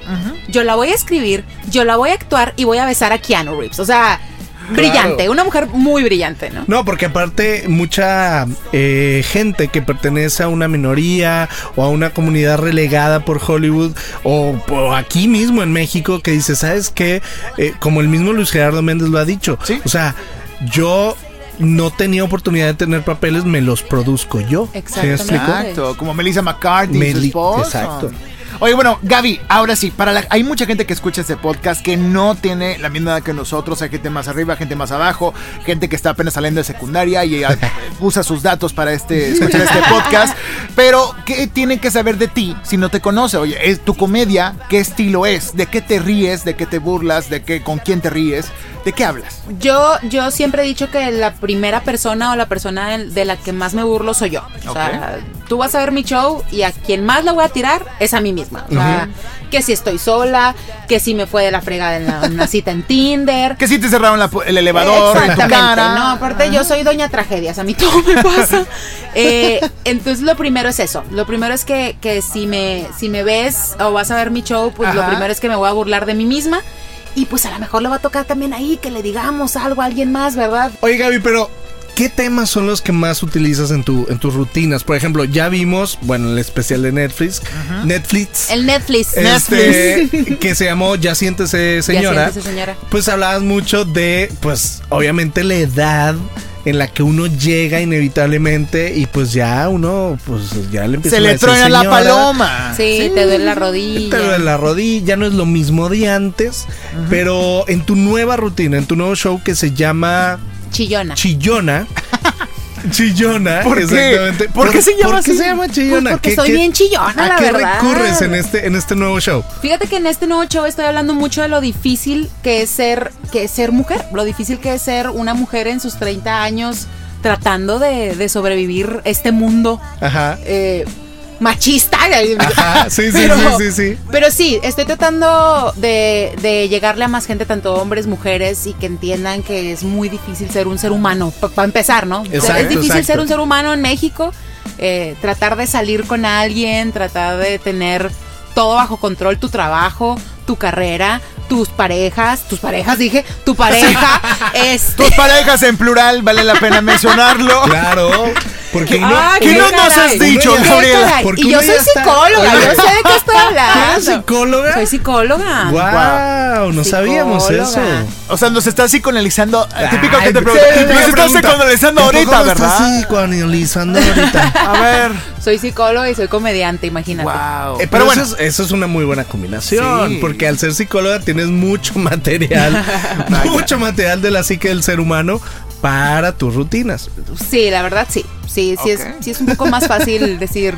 Yo la voy a escribir, yo la voy a actuar y voy a besar a Keanu Reeves. O sea, brillante, una mujer muy brillante, ¿no? No, porque aparte mucha eh, gente que pertenece a una minoría o a una comunidad relegada por Hollywood o, o aquí mismo en México que dice, ¿sabes qué? Eh, como el mismo Luis Gerardo Méndez lo ha dicho. Sí. O sea, yo no tenía oportunidad de tener papeles, me los produzco yo. ¿Sí me Exactamente. explico? Exacto, como Melissa McCarthy, su Meli- esposo. exacto. Oye, bueno, Gaby, ahora sí, para la- hay mucha gente que escucha este podcast que no tiene la misma edad que nosotros, hay gente más arriba, gente más abajo, gente que está apenas saliendo de secundaria y eh, usa sus datos para este, escuchar este podcast, pero ¿qué tienen que saber de ti si no te conoce? Oye, ¿es tu comedia? ¿Qué estilo es? ¿De qué te ríes? ¿De qué te burlas? ¿De qué, con quién te ríes? ¿De qué hablas? Yo, yo siempre he dicho que la primera persona o la persona de la que más me burlo soy yo. O sea, tú vas a ver mi show y a quien más le voy a tirar es a mí misma. O sea, que si estoy sola, que si me fue de la fregada en la- una cita en Tinder. Que si te cerraron la el elevador en tu Exactamente, cara. no, aparte yo soy doña tragedias, a mí todo me pasa. Eh, entonces lo primero es eso, lo primero es que, que si me si me ves o vas a ver mi show, pues lo primero es que me voy a burlar de mí misma y pues a lo mejor le va a tocar también ahí que le digamos algo a alguien más, ¿verdad? Oye Gaby, pero ¿qué temas son los que más utilizas en, tu, en tus rutinas? Por ejemplo, ya vimos, bueno, el especial de Netflix, Netflix. El Netflix. este, que se llamó Ya siéntese señora. siéntese, señora. Pues hablabas mucho de, pues, obviamente la edad en la que uno llega inevitablemente y pues ya uno, pues ya le empieza Se a le truena la "Señora, paloma. Sí, te duele la Te rodilla. duele la rodilla, ya no es lo mismo de antes, pero en tu nueva rutina, en tu nuevo show que se llama Chillona. Chillona. Chillona, ¿Por qué? exactamente. ¿Por qué se llama ¿Por qué así? se llama Chillona? Pues porque ¿Qué- soy qué- bien chillona, ¿A la qué verdad. recurres en este, en este nuevo show? Fíjate que en este nuevo show estoy hablando mucho de lo difícil que es ser, que es ser mujer, lo difícil que es ser una mujer en sus 30 años tratando de, de sobrevivir este mundo Ajá. eh, machista. Ajá, sí, sí, Pero- sí, sí, sí. Pero sí, estoy tratando de, de llegarle a más gente, tanto hombres, mujeres, y que entiendan que es muy difícil ser un ser humano, para empezar, ¿no? Exacto, es difícil exacto. ser un ser humano en México, eh, tratar de salir con alguien, tratar de tener todo bajo control, tu trabajo, tu carrera, tus parejas, tus parejas, dije, tu pareja, este... Tus parejas en plural, vale la pena mencionarlo. Claro, porque Ah, ¿Qué qué no nos has dicho, Gabriela? Y yo soy está- psicóloga, yo sé de qué estoy hablando. ¿Eres psicóloga? Soy psicóloga. Wow, no sabíamos eso. O sea, nos estás psicoanalizando. eh, típico que te sí, me Nos estás psicoanalizando ¿tampoco ahorita, me estás ¿verdad? psicoanalizando ahorita. A ver. Soy psicóloga y soy comediante, imagínate. Wow. Eh, pero bueno, eso es, eso es una muy buena combinación, Sí. porque al ser psicóloga tienes mucho material, mucho material de la psique del ser humano para tus rutinas. Sí, la verdad sí. Sí, sí, es, sí es un poco más fácil decir,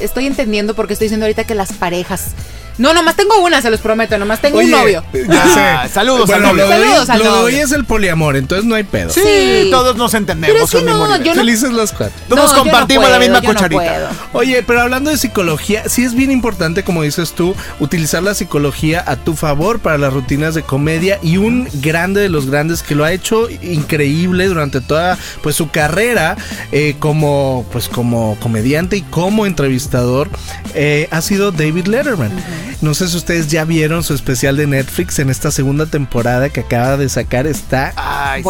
estoy entendiendo porque estoy diciendo ahorita que las parejas... No, nomás tengo una, se los prometo, nomás tengo un novio. Ah, saludos bueno, al novio. Lo de, hoy- Saludos al lo de novio. hoy es el poliamor, entonces no hay pedo. Sí, Sí. todos nos entendemos. Pero es que al mismo no, nivel. yo no- Felices los cuatro. Todos No, yo no compartimos la puedo, misma yo no cucharita. puedo. Oye, pero hablando de psicología, sí es bien importante, como dices tú, utilizar la psicología a tu favor para las rutinas de comedia y un grande de los grandes que lo ha hecho increíble durante toda pues su carrera eh, como pues como comediante y como entrevistador eh, ha sido David Letterman. No sé si ustedes ya vieron su especial de Netflix en esta segunda temporada que acaba de sacar está Ay,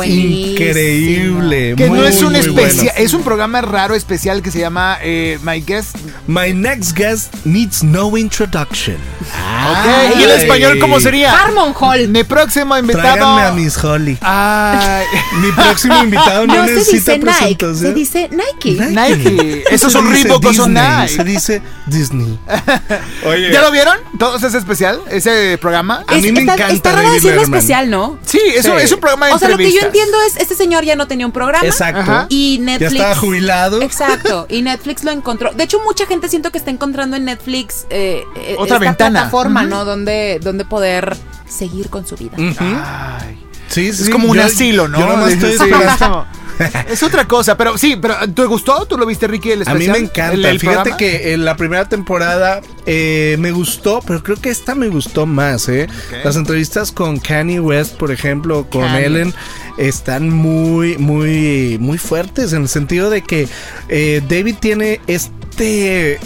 increíble. Que no es un especial, bueno. es un programa raro especial que se llama eh, My Guest. My next guest needs no introduction. Ok, ¿Y en español cómo sería? Harmon Hall. Mi próximo invitado. Tráiganme a Miss Holly. Ay, Mi próximo invitado no, No se necesita dice Nike, presentación. se dice Nike. Nike. Esos Se son Reebok son Nike. Se dice Disney. Oye, ¿Ya lo vieron? ¿Todos ese especial? ¿Ese programa? A mí me está, encanta está raro decirlo Letterman. especial, ¿no? Sí, es, un- Sí. es un programa de O sea, lo que yo entiendo es, este señor ya no tenía un programa. exacto. Ajá. Y Ya Netflix. estaba jubilado. Exacto. Y Netflix lo encontró. De hecho, mucha gente siento que está encontrando en Netflix eh, eh, Otra esta ventana. plataforma, Ujú. ¿no? Donde, donde poder seguir con su vida. Ujú. Ay. Sí, Es como un yo- asilo, ¿no? Yo nomás estoy Sí, esperando. es otra cosa, pero sí, pero ¿te gustó? ¿Tú lo viste, Ricky, el A mí especial? me encanta. ¿El- el Fíjate programa? que en la primera temporada eh, me gustó, pero creo que esta me gustó más. ¿eh? Las entrevistas con Kanye West, por ejemplo, con Kanye. Ellen, están muy, muy, muy fuertes en el sentido de que eh, David tiene este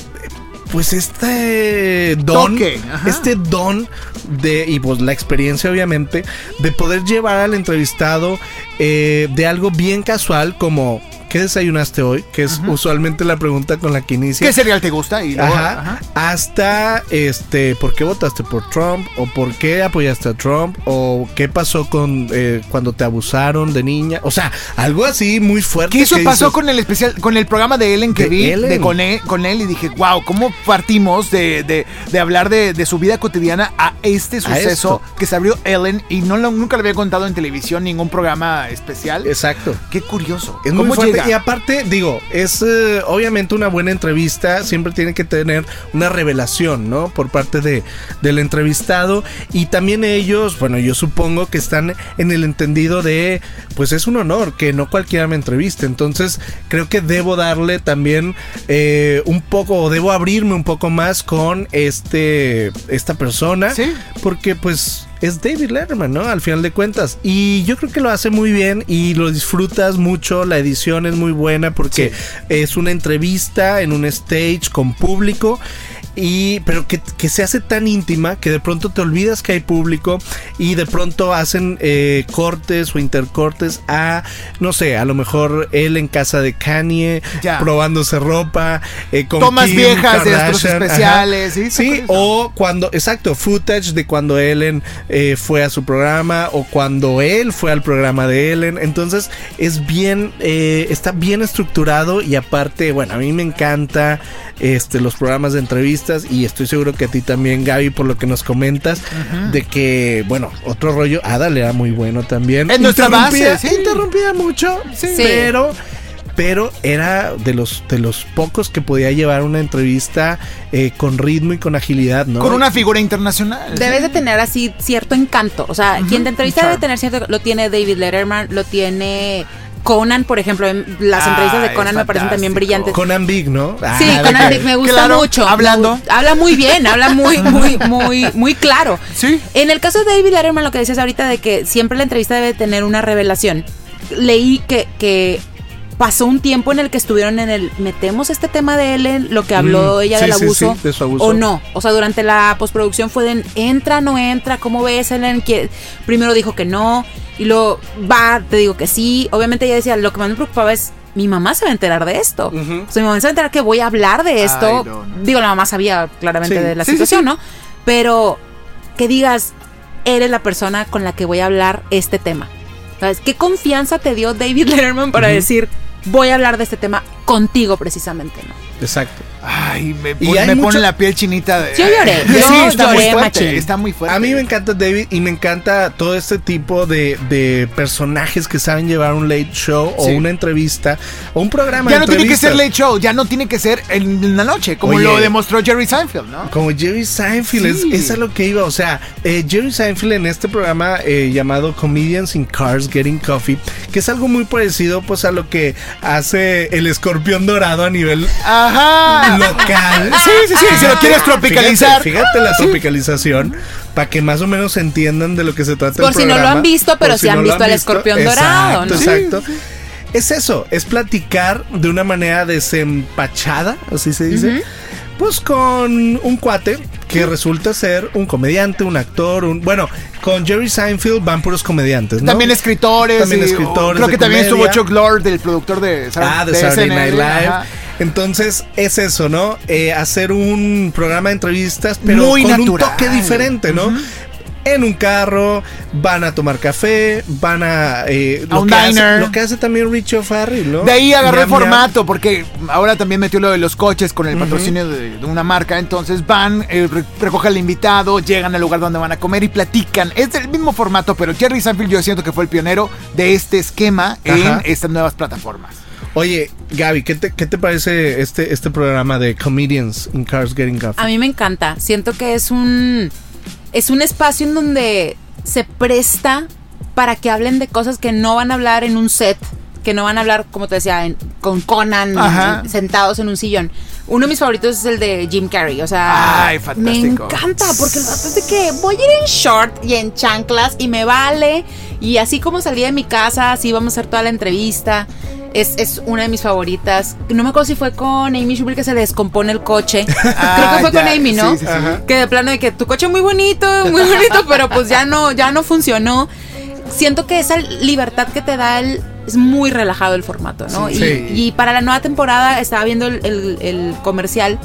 pues este don, Toque, este don de, y pues la experiencia obviamente, de poder llevar al entrevistado eh, de algo bien casual como ¿qué desayunaste hoy? Que es usualmente la pregunta con la que inicia. ¿Qué cereal te gusta? Y luego, Ajá, ajá. Hasta este, ¿por qué votaste por Trump? ¿O por qué apoyaste a Trump? ¿O qué pasó con eh, cuando te abusaron de niña? O sea, algo así muy fuerte. ¿Qué eso que pasó dices, con el especial, con el programa de Ellen que De vi, Ellen. de con, él, con él y dije, wow, ¿cómo partimos de, de- de hablar de, de su vida cotidiana a este suceso que se abrió Ellen y no lo- nunca lo había contado en televisión, ningún programa especial? Exacto. Qué curioso. Es muy ¿Cómo fuerte. Y aparte, digo, es eh, obviamente una buena entrevista. Siempre tiene que tener una revelación, ¿no? Por parte de, del entrevistado. Y también ellos, bueno, yo supongo que están en el entendido de, pues es un honor que no cualquiera me entreviste. Entonces, creo que debo darle también eh, un poco, o debo abrirme un poco más con este, esta persona. Sí. Porque, pues, es David Letterman, ¿no? Al final de cuentas. Y yo creo que lo hace muy bien y lo disfrutas mucho. La edición es muy buena porque es una entrevista en un stage con público. Y, pero que, que se hace tan íntima que de pronto te olvidas que hay público y de pronto hacen eh, cortes o intercortes a, no sé, a lo mejor él en casa de Kanye, Ya. probándose ropa, eh, con Tomas Kim viejas de Kardashian, ajá. especiales, ¿sí? Sí, o cuando, exacto, footage de cuando Ellen eh, fue a su programa o cuando él fue al programa de Ellen. Entonces es bien, eh, está bien estructurado y aparte, bueno, a mí me encanta este, los programas de entrevistas y estoy seguro que a ti también, Gaby, por lo que nos comentas, de que, bueno, otro rollo, Adal era muy bueno también. Es nuestra Interrumpía- base, sí. Interrumpía mucho, Sí. pero pero era de los de los pocos que podía llevar una entrevista eh, con ritmo y con agilidad, ¿no? Con una figura internacional. Debes de tener así cierto encanto. O sea, quien te entrevista debe tener cierto. Lo tiene David Letterman, lo tiene Conan, por ejemplo. en- Las Ah, entrevistas de Conan me parecen también brillantes. Conan Big, ¿no? Ah, Sí, de Conan Big me gusta Claro, mucho. hablando. Habla muy bien, habla muy, muy, muy, muy claro. Sí. En el caso de David Letterman, lo que decías ahorita de que siempre la entrevista debe tener una revelación. Leí que, que pasó un tiempo en el que estuvieron en el metemos este tema de Ellen, lo que habló Mm, ella sí, del abuso, sí, de su abuso. o no. O sea, durante la postproducción fue de entra, no entra, ¿cómo ves Ellen? Que primero dijo que no y luego va, te digo que sí. Obviamente ella decía, lo que más me preocupaba es mi mamá se va a enterar de esto. Ujú. O sea, mi mamá se va a enterar que voy a hablar de esto. Ay, no, no. Digo, la mamá sabía claramente de la situación. ¿no? Pero que digas, eres la persona con la que voy a hablar este tema. ¿Sabes? ¿Qué confianza te dio David Letterman para decir, voy a hablar de este tema contigo precisamente, ¿no? Exacto. Ay, me, pon- me mucho- pone la piel chinita. De, Yo lloré, yo sí, está muy fuerte. machín. Está muy fuerte. A mí me encanta David y me encanta todo este tipo de, de personajes que saben llevar un late show o una entrevista o un programa Ya de no tiene que ser late show, ya no tiene que ser en la noche, como Oye. lo demostró Jerry Seinfeld, ¿no? Como Jerry Seinfeld, Sí. es, es a lo que iba. O sea, eh, Jerry Seinfeld en este programa eh, llamado Comedians in Cars Getting Coffee, que es algo muy parecido pues a lo que hace el escorpión dorado a nivel Ajá. Local. Sí, sí, sí, si lo quieres tropicalizar. Fíjate, fíjate la tropicalización para que más o menos entiendan de lo que se trata Por el si no lo han visto, pero sí han visto al escorpión dorado, Exacto, ¿no? exacto. Es eso, es platicar de una manera desempachada, así se dice. Pues con un cuate que resulta ser un comediante, un actor, un bueno, con Jerry Seinfeld van puros comediantes, ¿no? También escritores. También y- escritores Creo de que también estuvo Chuck Lorre, del productor de, Ah, de Saturday Night Live. ajá. Entonces es eso, ¿no? Eh, hacer un programa de entrevistas, pero Muy con natural. un toque diferente, ¿no? En un carro, van a tomar café, van a... eh, A lo un que hace- diner. lo que hace también Richie O'Farrell, ¿no? De ahí agarró el formato, porque ahora también metió lo de los coches con el patrocinio de, de una marca. Entonces van, eh, re- recoge al invitado, llegan al lugar donde van a comer y platican. Es el mismo formato, pero Jerry Seinfeld yo siento que fue el pionero de este esquema Ajá. en estas nuevas plataformas. Oye, Gaby, ¿qué te, qué te parece este, este programa de Comedians in Cars Getting Coffee? A mí me encanta. Siento que es un es un espacio en donde se presta para que hablen de cosas que no van a hablar en un set, que no van a hablar, como te decía, en- con Conan Ajá. sentados en un sillón. Uno de mis favoritos es el de Jim Carrey, o sea, Ay, me encanta porque el vato es de que voy a ir en short y en chanclas y me vale Y así como salí de mi casa, así vamos a hacer toda la entrevista. Es, es una de mis favoritas. No me acuerdo si fue con Amy Schumer que se descompone el coche. Creo que fue ya. con Amy, ¿no? Sí, sí, sí. Que de plano de que tu coche muy bonito, muy bonito, pero pues ya no, ya no funcionó. Siento que esa libertad que te da el, es muy relajado el formato, ¿no? Sí. y, para la nueva temporada estaba viendo el, el- el comercial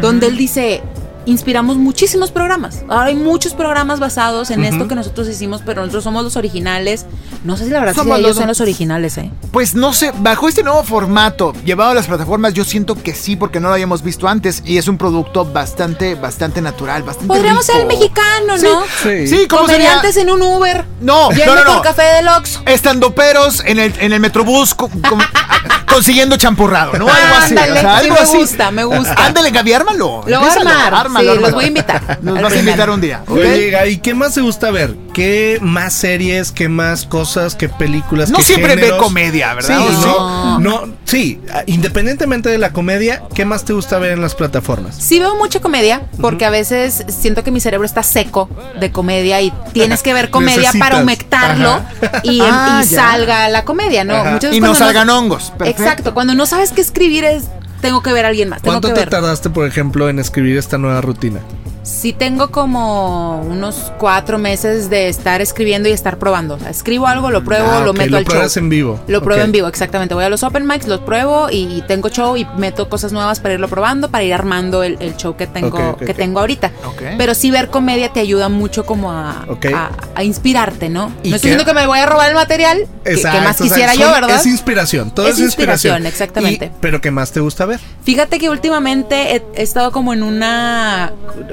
donde él dice, inspiramos muchísimos programas. Ahora hay muchos programas basados en esto que nosotros hicimos, pero nosotros somos los originales. No sé si la verdad si Somos ellos los- son los originales, ¿eh? Pues no sé, bajo este nuevo formato, llevado a las plataformas, yo siento que sí, porque no lo habíamos visto antes y es un producto bastante, bastante natural, bastante Podríamos ser el mexicano, ¿no? Sí. Sí, ¿cómo sería? Comediantes en un Uber. No, no, no, no. café del Oxxo. Estandoperos en el, en el metrobús co- con- consiguiendo champurrado, ¿no? Algo así. Ándale, o sea, sí algo me así. gusta, me gusta. Ándale, Gaby, ármalo. Lo voy a Empiézalo, armar, ármalo, sí, los voy a invitar Nos vas a invitar un día. Oye, Gaby, ¿qué más te gusta ver? ¿Qué más series, qué más cosas, qué películas? No qué siempre ve géneros? comedia, ¿verdad? Sí, ¿O no, no, sí, independientemente de la comedia, ¿qué más te gusta ver en las plataformas? Sí veo mucha comedia, porque a veces siento que mi cerebro está seco de comedia y tienes que ver comedia para humectarlo Ajá. y, Ah, y salga la comedia, ¿no? Muchas Y no salgan hongos. Perfecto. Exacto, cuando no sabes qué escribir es tengo que ver a alguien más, tengo ¿Cuánto que te tardaste, por ejemplo, en escribir esta nueva rutina? Sí tengo como unos cuatro meses de estar escribiendo y estar probando. O sea, escribo algo, lo pruebo, Ah, lo ok, meto lo al show. pruebas en vivo. Lo pruebo en vivo, exactamente. Voy a los open mics, los pruebo y tengo show y meto cosas nuevas para irlo probando, para ir armando el, el show que tengo, que tengo ahorita. Pero sí ver comedia te ayuda mucho como a, Ok. a, a inspirarte, ¿no? No ¿Y estoy diciendo que me voy a robar el material, que- que, Exacto, más o sea, quisiera son- yo, ¿verdad? Es inspiración, todo es, Es inspiración, inspiración. exactamente. Y- pero ¿qué más te gusta ver? Fíjate que últimamente he, he estado como en una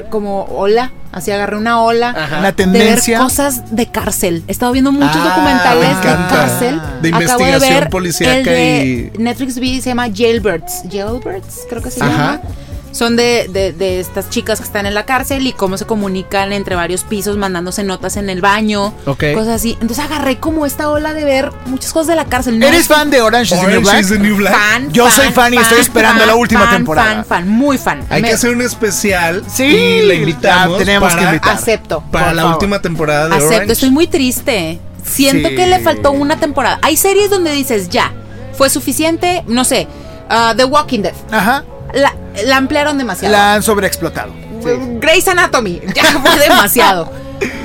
como ola, así agarré una ola Una de tendencia. ver cosas de cárcel. He estado viendo muchos Ah, documentales me de cárcel. De Acabo investigación ver policíaca el de y- Netflix vi se llama Jailbirds. Jailbirds, creo que se Ajá. llama. Son de, de, de estas chicas que están en la cárcel y cómo se comunican entre varios pisos, mandándose notas en el baño, Ok. cosas así. Entonces agarré como esta ola de ver muchas cosas de la cárcel. No ¿Eres es- fan de Orange is the New Orange Black? is the New Black. Fan, Yo soy fan y estoy esperando la última fan, temporada. Fan, fan, muy fan. Hay Me- que hacer un especial Sí, y le invitamos tenemos que invitar. Acepto. para la favor. última temporada de Acepto, Orange. estoy muy triste. Siento Sí. que le faltó una temporada. Hay series donde dices, ya, fue suficiente, no sé, ah, The Walking Dead. Ajá. La, la ampliaron demasiado. La han sobreexplotado. Grey's Anatomy, ya fue demasiado.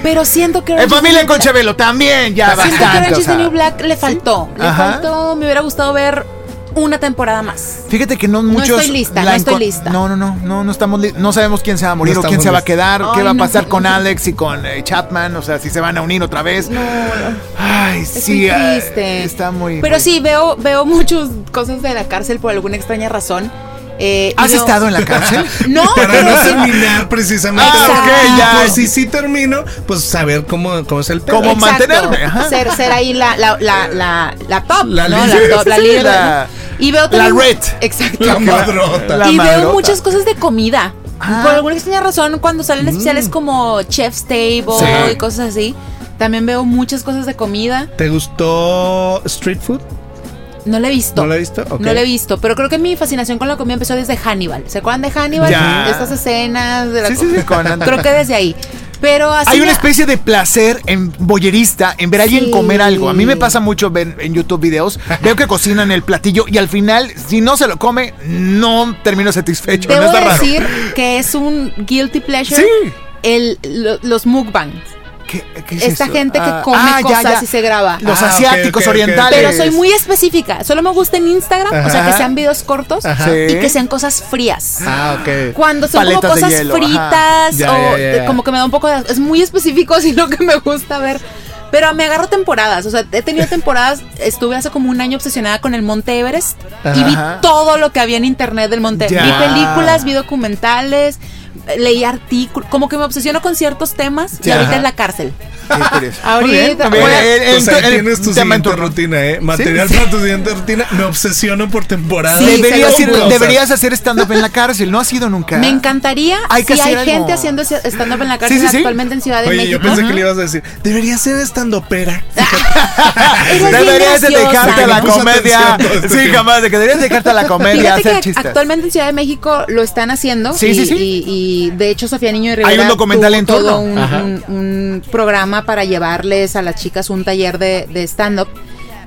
Pero siento que... En familia con Chabelo también, ya Siento que bastante. Orange o is the. New Black le faltó. Le Ajá. faltó, me hubiera gustado ver una temporada más. Fíjate que no muchos. estoy lista, la no estoy lista. No, no, no, no, no estamos no sabemos quién se va a morir No o quién se va a quedar, qué va a no pasar con Alex y con eh, Chapman, o sea, si se van a unir otra vez. Ay, Es sí, muy ah, triste. está muy. Pero muy- sí, veo, veo muchas cosas de la cárcel por alguna extraña razón. Eh, ¿Has estado en la cárcel? No, Para pero no sí- terminar precisamente. Ah, ok, ya. Por si sí termino, pues saber cómo, cómo es el pedo. ¿Cómo? Exacto. mantenerme, ajá. Ser, ser ahí la, la, la, la, la top, La ¿no? líder. La top, la Sí, líder. la- y veo la también- red. Exacto. La madrota. La y veo madrota. muchas cosas de comida. Ah. Por alguna extraña razón, cuando salen especiales como Chef's Table Mm. Sí. y cosas así, también veo muchas cosas de comida. ¿Te gustó Street Food? No la he visto. ¿No la he visto? No la he visto, pero creo que mi fascinación con la comida empezó desde Hannibal. ¿Se acuerdan de Hannibal? Ya. Estas escenas de la Sí, sí, sí, Creo que desde ahí. Pero así Hay una especie de placer en boyerista en ver a alguien Sí. comer algo. A mí me pasa mucho ver en YouTube videos, veo que cocinan el platillo y al final, si no se lo come, no termino satisfecho. Debo ¿No está raro? decir que es un guilty pleasure Sí. el, lo- los mukbangs. ¿Qué, qué es Esta eso? gente que Ah, come ah, cosas ya. y se graba. Los Ah, asiáticos orientales. Pero soy muy específica. Solo me gusta en Instagram, o sea, que sean videos cortos Ajá. y Sí. que sean cosas frías. Ah, ok. Cuando son Paletas como cosas hielo, fritas Ya, o ya, ya, ya. como que me da un poco de... Es muy específico así lo que me gusta ver. Pero me agarro temporadas, o sea, he tenido temporadas, estuve hace como un año obsesionada con el Monte Everest y vi todo lo que había en internet del Monte Ya. Vi películas, vi documentales, leí artículos, como que me obsesiono con ciertos temas y ahorita en la cárcel. Qué curioso. Ahorita, bien, El- el- Pues ahí el- tienes tu siguiente rutina, ¿eh? Material Sí. para tu siguiente rutina. Me obsesiono por temporada. Sí, deberías, ir- deberías hacer stand-up en la cárcel. No has ido nunca. Me encantaría Hay que si hacer hay algo. gente haciendo stand-up en la cárcel Sí, sí, sí. actualmente en Ciudad de Oye, México. yo pensé que le ibas a decir, debería ser estando pera. Eres bien Deberías de dedicarte a la comedia. Sí, jamás. De que deberías dedicarte a la comedia, actualmente en Ciudad de México lo están haciendo. Sí, y, sí, sí. Y- de hecho Sofía Niño de Rivera Hay un documental tuvo en todo un, Ajá. un- un programa para llevarles a las chicas un taller de, de stand-up.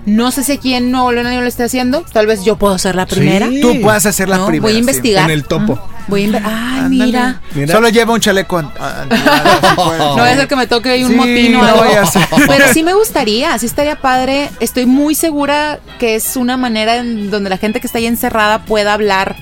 No sé si aquí en Nuevo León lo esté haciendo. Tal vez yo puedo ser la primera. Sí. Tú puedes hacer la ¿no? primera. Voy a sí. investigar. En el topo. Voy a Ay, Ándale. mira. Mira. Solo lleva un chaleco. antibalas, si puedes. No voy a hacer que me toque ahí un Sí, motín o algo. a. Pero sí me gustaría, sí estaría padre. Estoy muy segura que es una manera en donde la gente que está ahí encerrada pueda hablar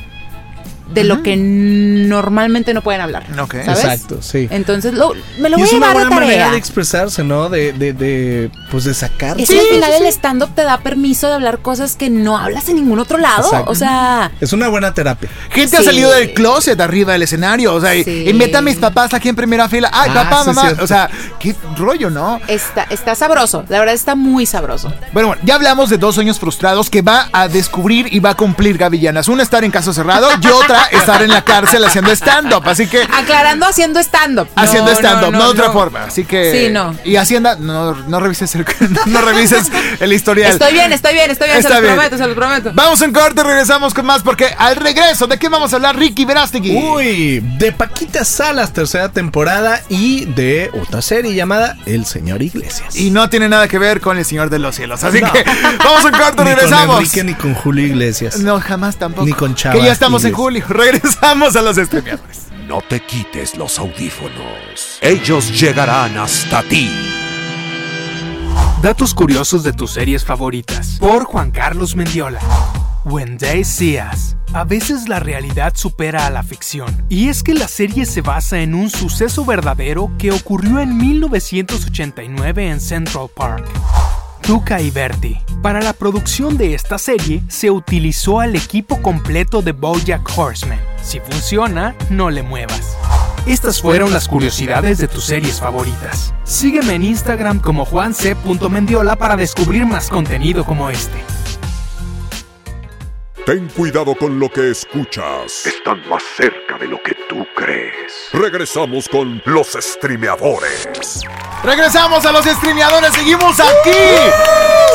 de lo que normalmente no pueden hablar. Ok. ¿sabes? Exacto, sí. Entonces lo- me lo y voy es a una llevar de buena manera tarea. de expresarse, ¿no? De, de, de pues de sacar. Es que al final el stand-up te da permiso de hablar cosas que no hablas en ningún otro lado. Exacto. O sea, Es una buena terapia. Gente ha Sí. salido del closet arriba del escenario. O sea, Sí. invita a mis papás aquí en primera fila. Ay, Ah, papá, sí, mamá. O sea, qué rollo, ¿no? está, está sabroso. La verdad está muy sabroso. Bueno, bueno, ya hablamos de dos sueños frustrados que va a descubrir y va a cumplir Gaby Llanas. Una estar en caso cerrado y otra estar en la cárcel haciendo stand-up. Así que Aclarando haciendo stand-up. No, haciendo stand-up, no, de otra no. forma. Así que. Sí, no. Y Hacienda, no, no revises el, no revises el historial. Estoy bien, estoy bien, estoy bien. Está se los bien. prometo, se los prometo. Vamos en corte, regresamos con más porque al regreso, ¿de qué vamos a hablar, Ricky Verástegui? Uy, de Paquita Salas, tercera temporada, y de otra serie llamada El Señor Iglesias. Y no tiene nada que ver con el Señor de los Cielos. Así que vamos en corte, ni con regresamos. Enrique ni con Julio Iglesias. No, jamás tampoco. Ni con Chava Que ya estamos en julio. Regresamos a los estremeadores. No te quites los audífonos. Ellos llegarán hasta ti. Datos curiosos de tus series favoritas. Por Juan Carlos Mendiola. When They See Us. A veces la realidad supera a la ficción. Y es que la serie se basa en un suceso verdadero que ocurrió en 1989 en Central Park. Tuca y Bertie. Para la producción de esta serie se utilizó al equipo completo de Bojack Horseman. Si funciona, no le muevas. Estas fueron las curiosidades de tus series favoritas. Sígueme en Instagram como juanc.mendiola para descubrir más contenido como este. Ten cuidado con lo que escuchas. Están más cerca de lo que tú crees. Regresamos con los streameadores. Regresamos a los streameadores, seguimos aquí.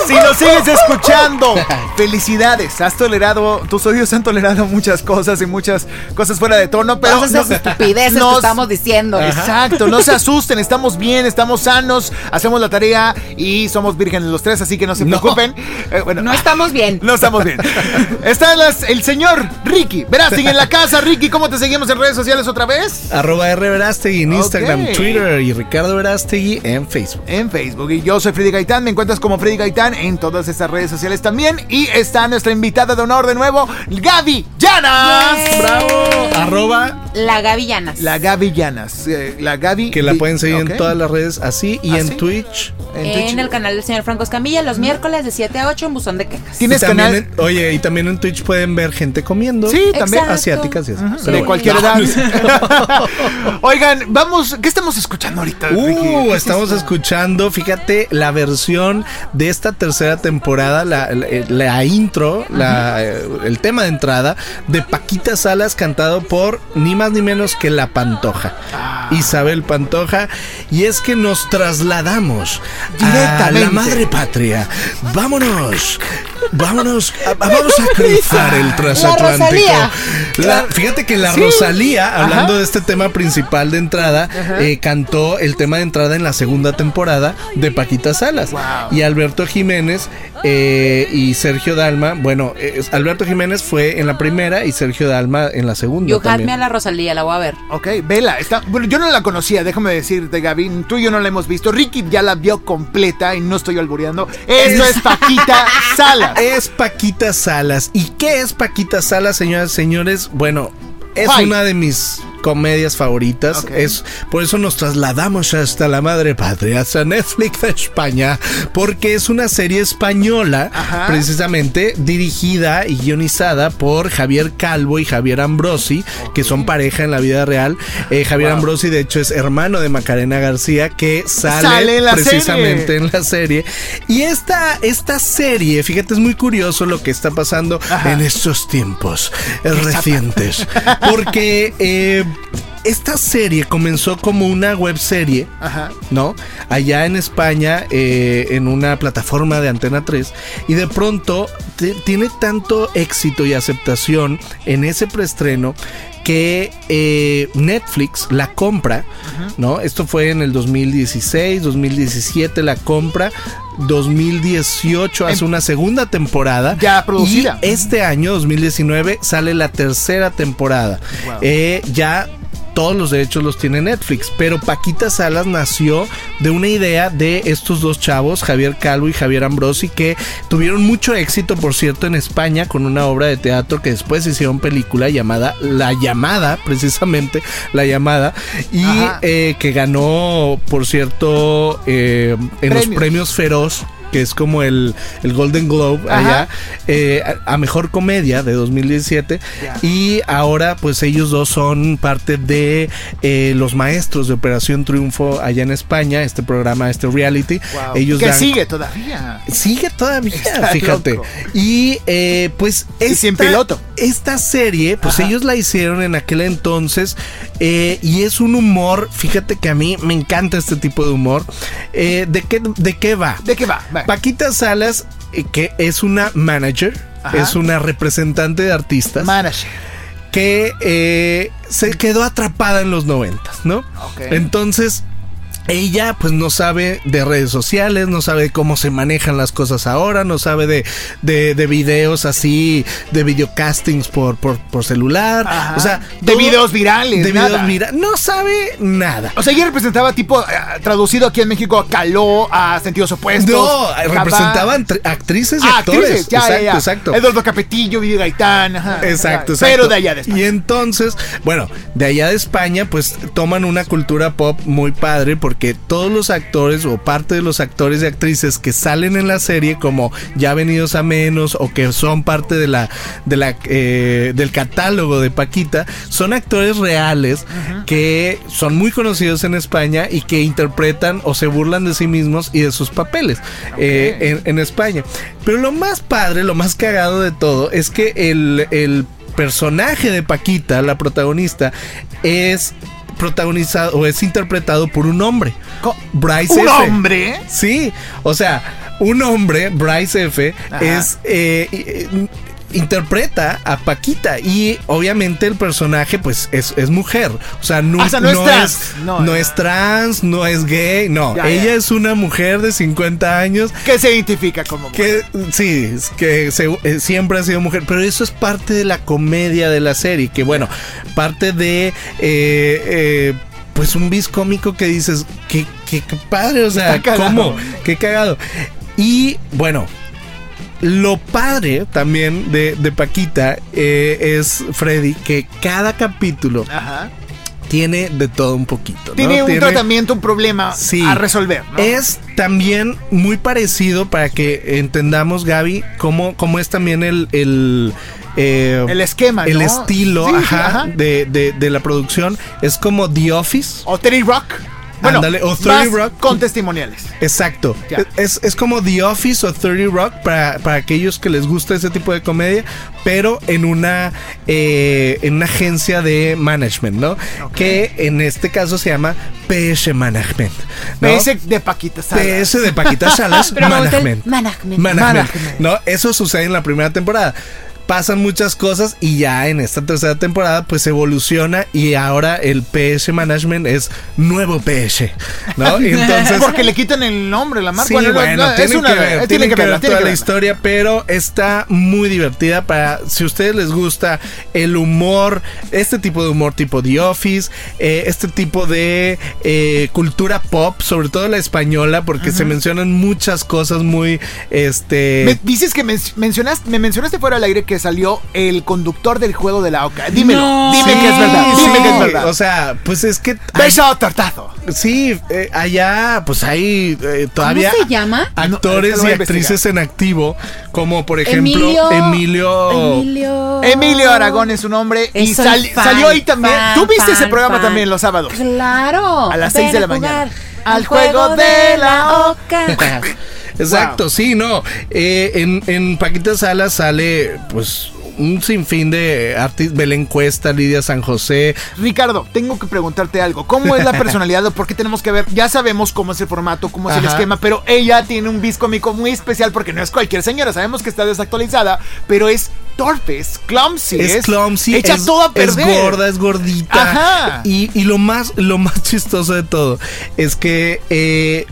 Si nos sigues escuchando, felicidades. Has tolerado, tus oídos han tolerado muchas cosas y muchas cosas fuera de tono, pero Todas esas estupideces que nos- estamos diciendo. Exacto, no se asusten, estamos bien, estamos sanos, hacemos la tarea y somos vírgenes los tres, así que no se preocupen. Eh, bueno, No estamos bien. no estamos bien. Está el señor Ricky. Verás, sigue en la casa, Ricky. ¿Cómo te seguimos en redes sociales otra vez? Arroba R Verástegui en Instagram. Twitter y Ricardo Verástegui en Facebook. en Facebook. Y yo soy Freddy Gaitán. Me encuentras como Freddy Gaitán en todas estas redes sociales también. Y está nuestra invitada de honor de nuevo, Gaby Llanas. Yay. ¡Bravo! Arroba La Gavillanas. La Gaby Llanas. eh, la Gaby. que la pueden seguir en todas las redes así y ¿Ah, en sí? Twitch. En En, Twitch. el canal del señor Franco Escamilla los miércoles de 7 a 8 en Buzón de Quejas. ¿Tienes canal? en- oye, y también en Twitch pueden ver gente comiendo. Sí, también. Exacto. Asiáticas y así. De cualquier edad. Oigan, vamos. ¿Qué estamos escuchando ahorita? Uh, ¿Qué es estamos escuchando, fíjate, la versión de esta tercera temporada, la, la- la intro, la, eh, el tema de entrada de Paquita Salas cantado por ni más ni menos que La Pantoja. Ah. Isabel Pantoja. Y es que nos trasladamos a la madre patria. Vámonos. Vámonos, a- vamos a cruzar el transatlántico. La- fíjate que la Sí. Rosalía, hablando Ajá. de este tema principal de entrada, eh, cantó el tema de entrada en la segunda temporada de Paquita Salas. Wow. Y Alberto Jiménez eh, y Sergio Dalma, bueno, eh, Alberto Jiménez fue en la primera y Sergio Dalma en la segunda. Had también. a la Rosalía, la voy a ver. Ok, vela. Está, bueno, yo no la conocía, déjame decirte, Gaby. Tú y yo no la hemos visto. Ricky ya la vio completa y no estoy albureando. Esto es Paquita Salas. Es Paquita Salas. ¿Y qué es Paquita Salas, señoras y señores? Bueno, es una de mis comedias favoritas. Es por eso nos trasladamos hasta la madre patria, hasta Netflix de España, porque es una serie española, Ajá. precisamente dirigida y guionizada por Javier Calvo y Javier Ambrosi, que son pareja en la vida real. Eh, Javier Ambrosi, de hecho, es hermano de Macarena García, que sale, Sale en la precisamente serie. en la serie. Y esta, esta serie, fíjate, es muy curioso lo que está pasando Ajá. en estos tiempos recientes. Porque eh, esta serie comenzó como una web serie, Ajá. ¿no? Allá en España, eh, en una plataforma de Antena 3, y de pronto tiene tanto éxito y aceptación en ese preestreno que eh, Netflix la compra, ¿no? Esto fue en el 2016, 2017 la compra, 2018 hace una segunda temporada. Ya producida. Y este año, 2019, sale la tercera temporada. Wow. Eh, ya todos los derechos los tiene Netflix, pero Paquita Salas nació de una idea de estos dos chavos, Javier Calvo y Javier Ambrosi, que tuvieron mucho éxito, por cierto, en España con una obra de teatro que después hicieron película llamada La Llamada, precisamente La Llamada, y eh, que ganó, por cierto, eh, en los premios Feroz que es como el, el Golden Globe Ajá. allá, eh, a, a mejor comedia de 2017. Ya. Y ahora, pues ellos dos son parte de eh, los maestros de Operación Triunfo allá en España, este programa, este reality. Wow. Ellos que dan- sigue todavía. Sigue todavía, Está fíjate. loco. Y eh, pues Y sin esta- piloto. Esta serie, pues Ajá. ellos la hicieron en aquel entonces eh, y es un humor, fíjate que a mí me encanta este tipo de humor. Eh, ¿de, qué, ¿De qué va? ¿De qué va? Va. Paquita Salas, eh, que es una manager, Ajá. es una representante de artistas Manager. que eh, se quedó atrapada en los noventas, ¿no? Ok. Entonces, ella pues no sabe de redes sociales, no sabe cómo se manejan las cosas ahora, no sabe de, de, de videos así, de videocastings por, por, por celular, Ajá. o sea, De todo- videos virales, De nada. videos virales, no sabe nada. O sea, ella representaba tipo, eh, traducido aquí en México, a Caló, a Sentidos Opuestos. No, representaban tri- actrices y Ah, actores. actrices, ya, exacto, ya, ya. exacto. Eduardo Capetillo, Vivi Gaitán. ajá. Exacto, exacto. Pero de allá de España. Y entonces, bueno, de allá de España, pues toman una cultura pop muy padre porque todos los actores o parte de los actores y actrices que salen en la serie como ya venidos a menos o que son parte de la, de la eh, del catálogo de Paquita son actores reales que son muy conocidos en España y que interpretan o se burlan de sí mismos y de sus papeles eh, en, en España. Pero lo más padre, lo más cagado de todo es que el, el personaje de Paquita, la protagonista, es protagonizado o es interpretado por un hombre. Bryce Un F. hombre. Sí, o sea, un hombre, Bryce F, Ajá. es eh, eh, interpreta a Paquita y obviamente el personaje pues es, es mujer, o sea, nu- Ah, o sea, no es trans. No, no es trans, no es gay, no, Ya, ella ya. es una mujer de 50 años Que se identifica como mujer. que sí, que se- eh, siempre ha sido mujer, pero eso es parte de la comedia de la serie, que bueno, parte de eh, eh, pues un bis cómico que dices, qué, qué, qué padre, o sea, cagado. ¿cómo? Qué cagado. Y bueno, lo padre también de, de Paquita eh, es Freddy, que cada capítulo Ajá. tiene de todo un poquito. ¿no? Tiene un tratamiento, un problema Sí. a resolver. ¿no? Es también muy parecido para que entendamos, Gaby, cómo, cómo es también el. el eh, El esquema, el ¿no? estilo Sí, sí, ajá, ajá. De, de- de la producción. Es como The Office. O Terry Rock. Bueno, Ándale, o 30 más Rock. con testimoniales. Exacto. Ya. Es, es como The Office o 30 Rock para, para aquellos que les gusta ese tipo de comedia, pero en una, eh, en una agencia de management, ¿no? Que en este caso se llama PS Management. ¿no? PS de Paquita Salas. PS de Paquita Salas Management. management. Management. Management. No, eso sucede en la primera temporada. Pasan muchas cosas y ya en esta tercera temporada pues evoluciona y ahora el PS Management es nuevo PS, ¿no? Y entonces Porque le quitan el nombre, la marca. Sí, Bueno, bueno, no, es tienen una- que ver, tienen que ver toda que la historia, pero está muy divertida para si a ustedes les gusta el humor, este tipo de humor tipo The Office, eh, este tipo de eh, cultura pop, sobre todo la española, porque se mencionan muchas cosas muy, este, Me dices que men- mencionaste, me mencionaste fuera del aire que salió el conductor del juego de la OCA. Dímelo, No. dime Sí, que es verdad, sí, dime que es verdad. O sea, pues es que hay- Beso tortazo. sí, eh, allá pues hay eh, todavía ¿Cómo se llama? Ah, no, actores y actrices en activo, como por ejemplo Emilio. Emilio Emilio. Emilio Aragón es un hombre y Es sal- fan, salió ahí también. fan, ¿Tú viste ese programa fan. también los sábados? Claro. A las Ven seis de la jugar mañana. Al juego de la oca. Exacto, sí, no. Eh, en, en Paquita Salas sale, pues, un sinfín de artistas, Belén Cuesta, Lidia San José. Ricardo, tengo que preguntarte algo. ¿Cómo es la personalidad o por qué tenemos que ver? Ya sabemos cómo es el formato, cómo es el esquema, pero ella tiene un bis cómico muy especial porque no es cualquier señora. Sabemos que está desactualizada, pero es torpe, es clumsy. es clumsy, Echa es, todo a es perder. gorda, es gordita. Ajá. Y, y lo más, lo más chistoso de todo es que eh,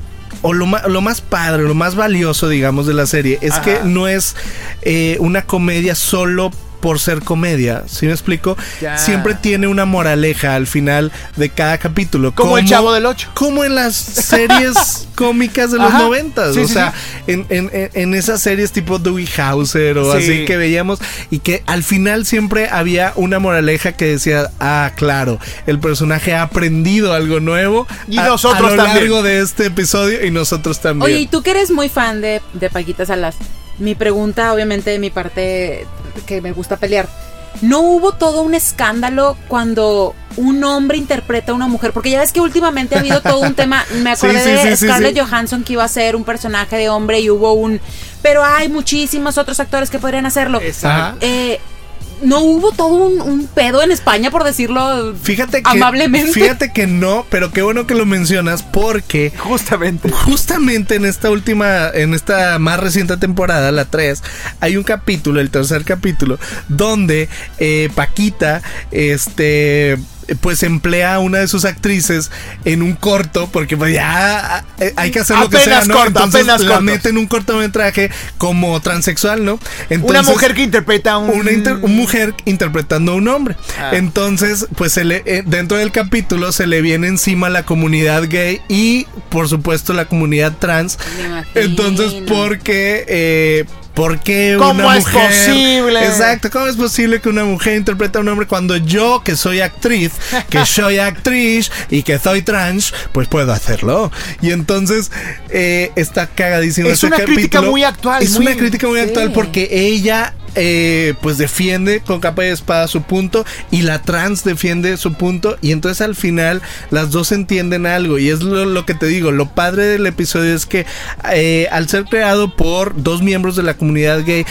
o lo más, lo más padre, lo más valioso, digamos, de la serie es Ajá. que no es eh, una comedia solo por ser comedia, ¿sí me explico? Ya. Siempre tiene una moraleja al final de cada capítulo. Como el Chavo del Ocho. Como en las series cómicas de los noventas. Sí, o sí, sea, En, en- en- en esas series tipo Dewey Hauser o Sí. así que veíamos y que al final siempre había una moraleja que decía, ah, claro, el personaje ha aprendido algo nuevo Y a- nosotros a lo también. largo de este episodio y nosotros también. Oye, y tú que eres muy fan de, de Paquita Salas, mi pregunta, obviamente, de mi parte, que me gusta pelear. ¿No hubo todo un escándalo cuando un hombre interpreta a una mujer? Porque ya ves que últimamente ha habido todo un tema. Me acordé sí, de sí, Scarlett sí. Johansson que iba a ser un personaje de hombre y hubo un. Pero hay muchísimos otros actores que podrían hacerlo. Ajá. Eh, ¿No hubo todo un, un pedo en España, por decirlo Fíjate que, amablemente? fíjate que no, pero qué bueno que lo mencionas porque Justamente. Justamente en esta última, en esta más reciente temporada, la 3, hay un capítulo, el tercer capítulo, donde eh, Paquita, este pues emplea a una de sus actrices en un corto, porque pues ya eh, hay que hacer lo que sea, Apenas ¿no? corto, Entonces apenas la corto. mete en un cortometraje como transexual, ¿no? Una Entonces- mujer que interpreta a un. una, inter- mujer interpretando a un hombre. Ah. Entonces, pues se le, eh, dentro del capítulo se le viene encima la comunidad gay y, por supuesto, la comunidad trans. Me imagino. Entonces, ¿por qué? eh, ¿Por qué ¿Cómo una es mujer? posible? Exacto, ¿cómo es posible que una mujer interprete a un hombre cuando yo, que soy actriz, que soy actriz y que soy trans, pues puedo hacerlo? Y entonces eh, está cagadísimo Es este una crítica muy actual, Es muy- una crítica muy sí. actual porque ella eh, pues defiende con capa y espada su punto y la trans defiende su punto y entonces al final las dos entienden algo y es lo, lo que te digo, lo padre del episodio es que eh, al ser creado por dos miembros de la comunidad gay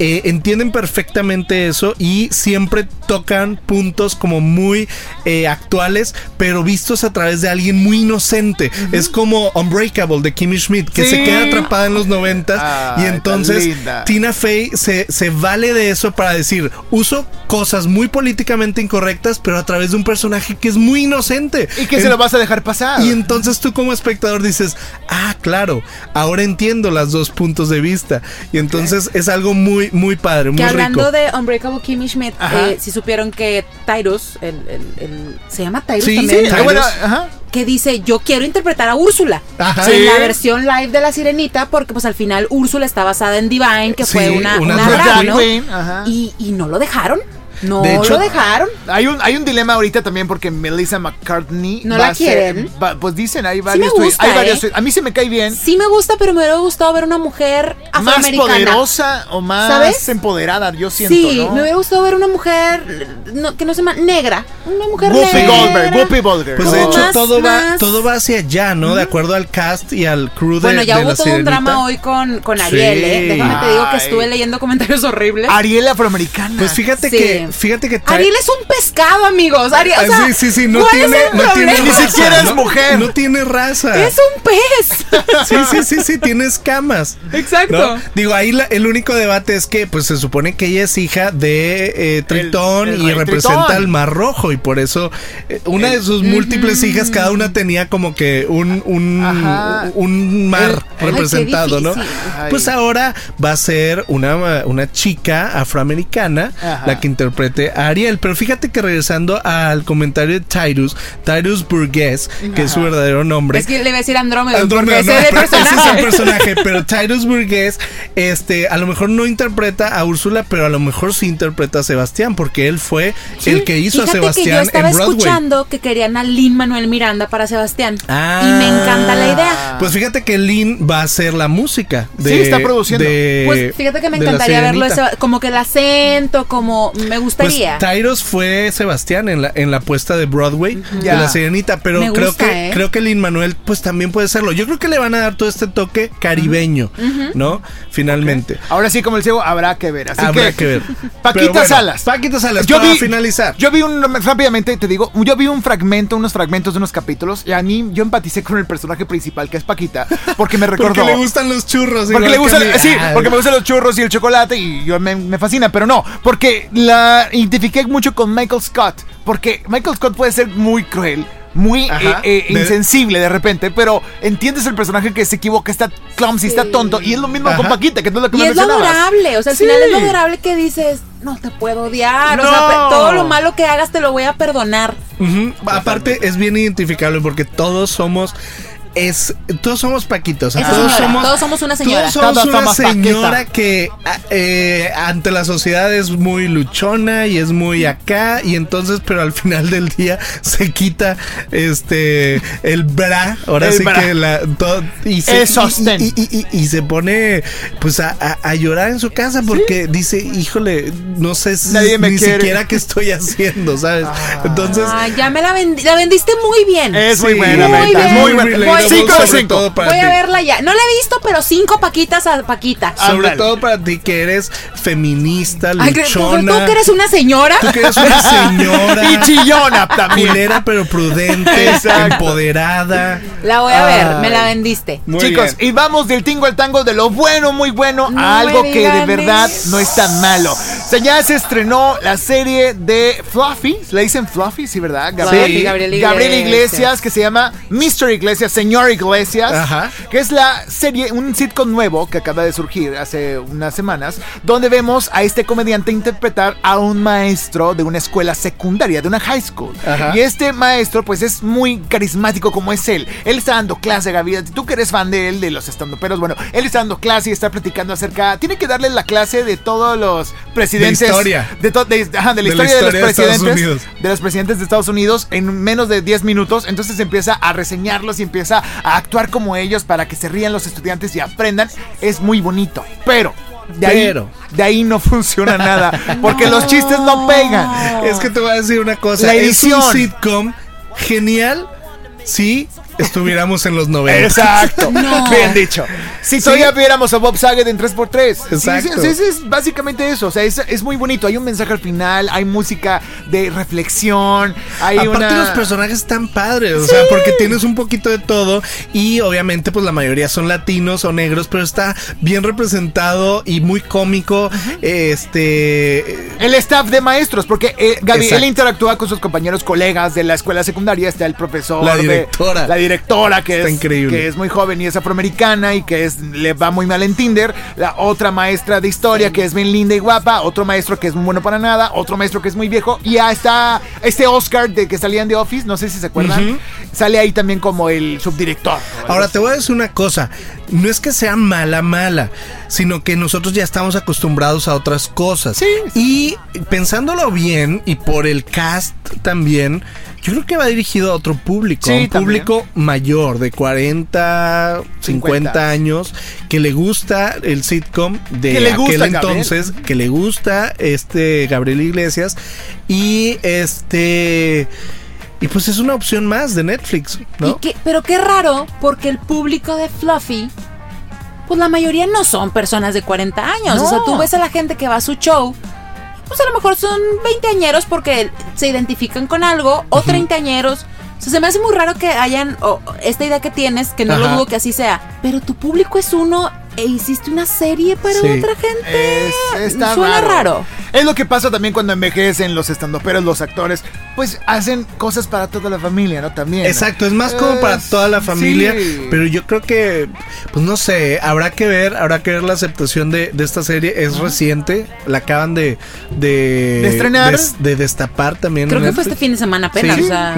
eh, entienden perfectamente eso y siempre tocan puntos como muy eh, actuales pero vistos a través de alguien muy inocente es como Unbreakable de Kimmy Schmidt que Sí. se queda atrapada en los noventas Ay, y entonces. Tina Fey se, se vale de eso para decir, uso cosas muy políticamente incorrectas, pero a través de un personaje que es muy inocente. Y que En- se lo vas a dejar pasar. y entonces tú como espectador dices, ah, claro, ahora entiendo los dos puntos de vista. Y entonces es algo muy, muy padre, muy Que hablando rico. de Unbreakable Kimmy Schmidt, eh, si supieron que Tyrus, el, el- el- se llama Tyrus Sí, también, sí, ajá. que dice yo quiero interpretar a Úrsula Ajá. Sí. en la versión live de la Sirenita, porque pues al final Úrsula está basada en Divine, que Sí, fue una, una una drag drag, queen. ¿no? Queen, ajá. Y, y no lo dejaron, no De hecho- lo dejaron. Hay un, hay un dilema ahorita también porque Melissa McCartney. ¿No va la a ser- quieren? va- pues dicen, hay me varios. tweets- gusta, hay varios ¿eh? tweets. A mí se me cae bien. Sí me gusta, pero me hubiera gustado ver una mujer Más afroamericana. poderosa o más ¿Sabes? empoderada, yo siento. Sí, ¿no? me hubiera gustado ver una mujer no, que no se llama negra, una mujer Whoopi negra. Goldberg, Whoopi Goldberg. Pues de hecho más- todo va más- todo va hacia allá, ¿no? De acuerdo al cast y al crew de, Bueno, ya de hubo la todo un Sirenita. drama hoy con, con Ariel, Sí. ¿eh? Déjame te digo que Ay. estuve leyendo comentarios horribles. Ariel afroamericana. Pues fíjate Sí. que fíjate que Ariel es un pescado, amigos. Ariel, o Ah, sea, sí, sí, sí, no ¿cuál tiene, es el no tiene? Ni siquiera es mujer. No tiene raza. Es un pez. Sí, sí, sí, sí, tiene escamas. Exacto. ¿no? Digo, ahí la- el único debate es que pues se supone que ella es hija de eh, Tritón el y representa Tritón. al Mar Rojo y por eso eh, una de sus múltiples hijas, cada una tenía como que un, un, Ajá. un mar Ay, representado, ¿no? Ay. Pues ahora va a ser una, una chica afroamericana Ajá. la que interprete a Ariel. Pero fíjate que regresando al comentario de Tyrus, Tyrus Burgess, que es su verdadero nombre. Es que le iba a decir Andrómeda, Andrómeda, no, ese es el pero ese es el personaje. pero Tyrus Burgess, este, a lo mejor no interpreta a Úrsula, pero a lo mejor sí interpreta a Sebastián, porque él fue el que hizo Fíjate a Sebastián que yo estaba en Broadway. escuchando que querían a Lin Manuel Miranda para Sebastián. Ah. y me encanta la idea. Pues fíjate que Lynn va a hacer la música. De, Sí, está produciendo. de- Pues fíjate que me encantaría verlo ese- como que el acento, como me Es gustaría. Pues Tyros fue Sebastián en la, en la puesta de Broadway de la Sirenita, pero Me creo gusta, que ¿eh? creo que Lin Manuel pues también puede serlo. Yo creo que le van a dar todo este toque caribeño, ¿no? Finalmente. Ahora sí, como el ciego, habrá que ver. Así Habrá que, que ver. Paquita bueno, Salas. Paquita Salas, Yo para vi, finalizar. Yo vi un, rápidamente te digo, yo vi un fragmento, unos fragmentos de unos capítulos y a mí yo empaticé con el personaje principal que es Paquita porque me recordó. Porque le gustan los churros. Porque le gustan, sí, porque me gustan los churros y el chocolate y yo me, me fascina, pero no, porque la identifiqué mucho con Michael Scott, porque Michael Scott puede ser muy cruel, muy eh, eh, insensible de repente, pero entiendes el personaje que se equivoca, está clumsy, está tonto, y es lo mismo con. Paquita, que no es lo que Y me es lo adorable, o sea, al Sí. final es lo adorable que dices, no te puedo odiar, o sea, todo lo malo que hagas te lo voy a perdonar. Aparte es bien identificable porque todos somos es todos somos paquitos, Esa todos señora, somos todos somos una señora. Todos somos Todos una somos señora Paquita. que a- eh, ante la sociedad es muy luchona y es muy acá y entonces pero al final del día se quita este el bra, ahora El sí bra. que la todo- y se El sostén. y, y- y- y- y se pone pues a, a- a llorar en su casa porque dice, "Híjole, no sé si- Nadie me ni quiere". siquiera qué estoy haciendo", ¿sabes? Entonces Ah, ya me la, vendi- la vendiste muy bien. Es muy buena, muy Meta, bien. muy buena. Cinco de sobre cinco. todo para Voy a verla ya. No la he visto, pero cinco paquitas a Paquita. Sobre todo para ti que eres feminista, Ay, que- tú, luchona. tú que eres una señora. Tú que eres una señora. Y chillona también. Culera pero prudente, Exacto. empoderada. La voy a ver, Ay. me la vendiste. Muy Chicos, bien. y vamos del tingo al tango de lo bueno, muy bueno, No a algo que de verdad eso. no es tan malo. O sea, ya se estrenó la serie de Fluffy, le dicen Fluffy, sí, ¿verdad? Sí, Gabriel Iglesias. Gabriel Iglesias, que se llama Mr. Iglesias, Señor Iglesias, Ajá. que es la serie, un sitcom nuevo que acaba de surgir hace unas semanas, donde vemos a este comediante interpretar a un maestro de una escuela secundaria, de una high school. Ajá. Y este maestro, pues es muy carismático como es él. Él está dando clase, Gaby. Tú que eres fan de él, de los estandoperos, bueno, él está dando clase y está platicando acerca. Tiene que darle la clase de todos los presidentes. historia. De, to- de- ajá, de la De la historia de los historia de presidentes. De los presidentes de Estados Unidos en menos de 10 minutos. Entonces empieza a reseñarlos y empieza a actuar como ellos para que se rían los estudiantes y aprendan. Es muy bonito. Pero. De ahí, Pero. de ahí no funciona nada. Porque los chistes no pegan. Es que te voy a decir una cosa. La Es un edición. sitcom genial si estuviéramos en los 90. Exacto. No. Bien dicho. Si todavía viéramos a Bob Saget en 3x3. Sí, Exacto. Sí, sí, es básicamente eso. O sea, es, es muy bonito. Hay un mensaje al final, hay música de reflexión, hay Aparte una... los personajes están padres, o sea, porque tienes un poquito de todo y obviamente pues la mayoría son latinos o negros, pero está bien representado y muy cómico. Este El staff de maestros, porque eh, Gaby, Exacto. él interactúa con sus compañeros colegas de la escuela secundaria, está el profesor, La de- directora. la directora que Está es, que es muy joven y es afroamericana y que es, le va muy mal en Tinder, la otra maestra de historia que es bien linda y guapa, otro maestro que es muy bueno para nada, otro maestro que es muy viejo. Y ya está este Oscar de que salían de Office, no sé si se acuerdan, sale ahí también como el subdirector. Ahora te voy a decir una cosa, no es que sea mala mala, sino que nosotros ya estamos acostumbrados a otras cosas. Sí. Y pensándolo bien y por el cast también, yo creo que va dirigido a otro público, Sí, a un también. público mayor de 40, 50, 50. años que le gusta el sitcom de Que le aquel Gabriel. entonces, que le gusta este Gabriel Iglesias y este y pues es una opción más de Netflix, ¿no? Y qué- pero qué raro, porque el público de Fluffy, pues la mayoría no son personas de 40 años. O sea, tú ves a la gente que va a su show, pues a lo mejor son 20 añeros porque se identifican con algo, o 30 añeros. O sea, se me hace muy raro que hayan o, esta idea que tienes, que no lo dudo que así sea. Pero tu público es uno e hiciste una serie para Sí. otra gente. Es- está Suena raro. raro. Es lo que pasa también cuando envejecen los estandoperos, los actores, pues hacen cosas para toda la familia, ¿no? También. Exacto, es más como para toda la familia, sí. pero yo creo que, pues no sé, habrá que ver, habrá que ver la aceptación de, de esta serie, es reciente, la acaban de... De, ¿De estrenar? De, destapar también. Creo que fue este fin de semana apenas. Sí. O sea.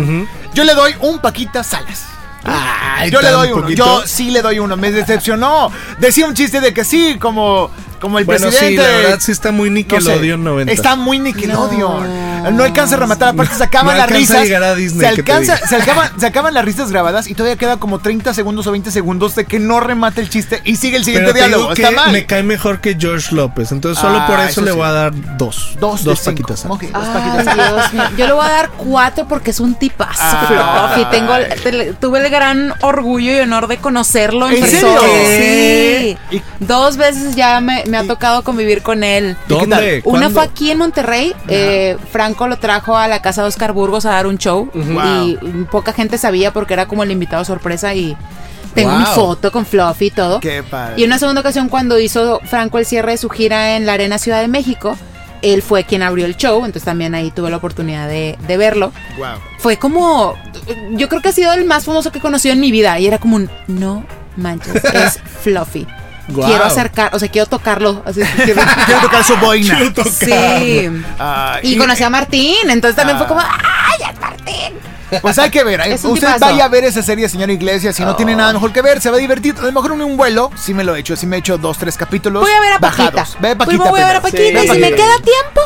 Yo le doy un Paquita Salas. Ay, Yo le doy uno. poquito. Yo sí le doy uno. Me decepcionó. Decía un chiste de que sí, como, como el Bueno, sí, presidente. la verdad sí está muy no sé, Nickelodeon 90. Está muy Nickelodeon. No alcanza a rematar, aparte se acaban No las a risas. llegar a Disney, se, ¿qué te alcanza, se, acaban, se acaban las risas grabadas y todavía queda como 30 segundos o 20 segundos de que no remate el chiste y sigue el siguiente Pero te diálogo. digo Está mal. me cae mejor que George López. Entonces, solo Ah, por eso, eso le sí. voy a dar dos. Dos, dos de cinco. paquitas. Ok, dos Ay, paquitas. Dios mío. Yo le voy a dar cuatro porque es un tipazo, Ah. Fluffy. Tengo, te- tuve el gran orgullo y honor de conocerlo en, ¿En persona. serio? Sí. ¿Y- Dos veces ya me, me ha tocado convivir con él. ¿Dónde? Una ¿Cuándo? fue aquí en Monterrey. eh, Franco lo trajo a la casa de Oscar Burgos a dar un show. Y poca gente sabía porque era como el invitado sorpresa. Y tengo mi Wow. foto con Fluffy y todo. Qué padre. Y en una segunda ocasión, cuando hizo Franco el cierre de su gira en la Arena Ciudad de México, él fue quien abrió el show. Entonces también ahí tuve la oportunidad de, de verlo. Wow. Fue como. Yo creo que ha sido el más famoso que he conocido en mi vida. Y era como un. No manches, es Fluffy. Guau. Quiero acercar, o sea, quiero tocarlo. Así, quiero- Quiero tocar su boina. Sí. Ah, Y conocí a Martín, entonces también fue como, Ah. ¡ay, es Martín! Pues hay que ver. Usted vaya a ver esa serie, señor Iglesias. Si no tiene nada mejor que ver, se va a divertir. A lo mejor en un vuelo, sí me lo he hecho. Sí me he hecho dos, tres capítulos. Voy a ver a Paquita. bajados. Ve a Paquita. Primero voy a ver a. Paquita Ve y si me queda tiempo,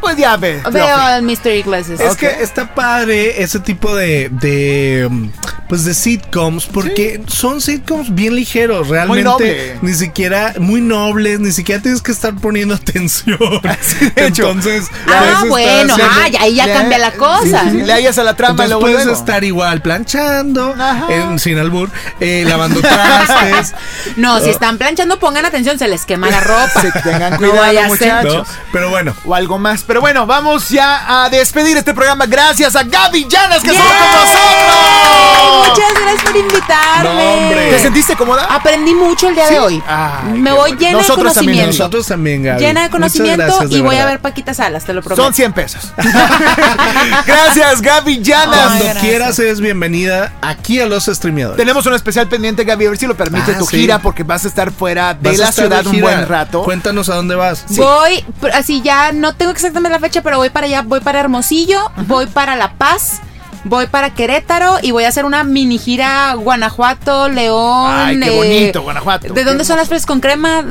Pues ya ve. veo al Mr. Iglesias. Es que está padre ese tipo de, de mm, pues de sitcoms porque son sitcoms bien ligeros, realmente noble. ni siquiera muy nobles, ni siquiera tienes que estar poniendo atención. Entonces, Ah, bueno, ah, ya, ahí ya cambia la cosa. sí, sí, sí. Le hallas a la trama Entonces luego puedes estar igual planchando, Ajá. en- sin albur, eh, lavando trastes. No, si están planchando, pongan atención, se les quema la ropa. Sí, tengan No cuidado, ser. muchachos. ¿no? Pero bueno, O algo más. Pero bueno, vamos ya a despedir este programa. Gracias a Gaby Llanas que ¡Yay! estuvo con nosotros. Muchas gracias por invitarme. No. ¿Te sentiste cómoda? Aprendí mucho el día de hoy. Ay, Me voy bueno. llena Nosotros de también, conocimiento. nosotros también, Gaby. Llena de conocimiento gracias, de y voy a ver Paquita Salas, te lo prometo. Son 100 pesos. Gracias, Gaby Llanas. Cuando gracias. quieras eres bienvenida aquí a los streameadores. Tenemos un especial pendiente, Gaby, a ver si lo permite Ah, tu sí. gira, porque vas a estar fuera de Vas la ciudad de un buen rato. Cuéntanos a dónde vas. Voy, así ya no tengo exactamente la fecha, pero voy para allá, voy para Hermosillo, voy para La Paz, voy para Querétaro y voy a hacer una mini gira Guanajuato, León. Ay, qué eh, bonito, Guanajuato. ¿De dónde son las fresas con crema?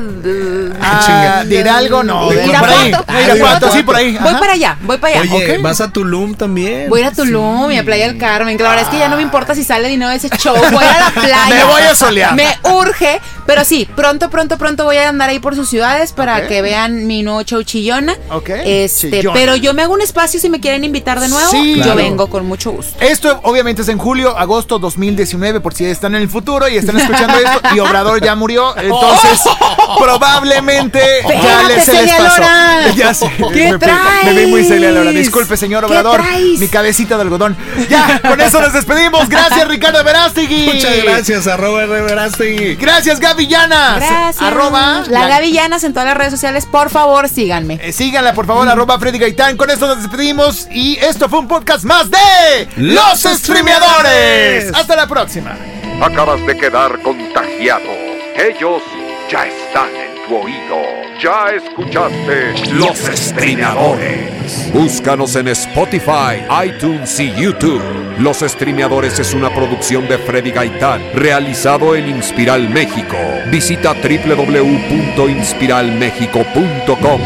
Ah, chinga. de Hidalgo, no. de de- por Irapuato. ahí. Ah, Irapuato, sí, por ahí. Voy para allá, voy para allá. Oye, Ok. vas a Tulum también. Voy a ir a Tulum y a Playa del Carmen. que La verdad es que ya no me importa si sale dinero de ese show. Voy a la playa. Me voy a solear. Me urge. Pero sí, pronto, pronto, pronto voy a andar ahí por sus ciudades para que vean mi nuevo show Chillona. Ok, Este, Chillona. pero yo me hago un espacio si me quieren invitar de nuevo. Sí, yo claro. vengo con mucho gusto. Esto obviamente es en julio, agosto 2019, por si están en el futuro y están escuchando esto y Obrador ya murió, entonces probablemente ya les se les pasó. Lora. Ya sé, ¿Qué me, traes? me vi muy Celia Lora. Disculpe, señor ¿Qué Obrador, traes? mi cabecita de algodón. Ya, con eso nos despedimos. Gracias, Ricardo Verástegui. Muchas gracias, arroba Reverastegui. Gracias, Gaby Llanas. Gracias. Arroba la Gaby Llanas en todas las redes sociales. Por favor, síganme. Eh, síganla, por favor, arroba Freddy Gaitán. Con esto nos despedimos y esto fue un podcast más de Los Streameadores. Hasta la próxima. Acabas de quedar contagiado. Ellos ya están en tu oído. Ya escuchaste Los Streameadores. Búscanos en Spotify, iTunes y YouTube. Los Streameadores es una producción de Freddy Gaitán, realizado en Inspiral México. Visita www.inspiralmexico.com.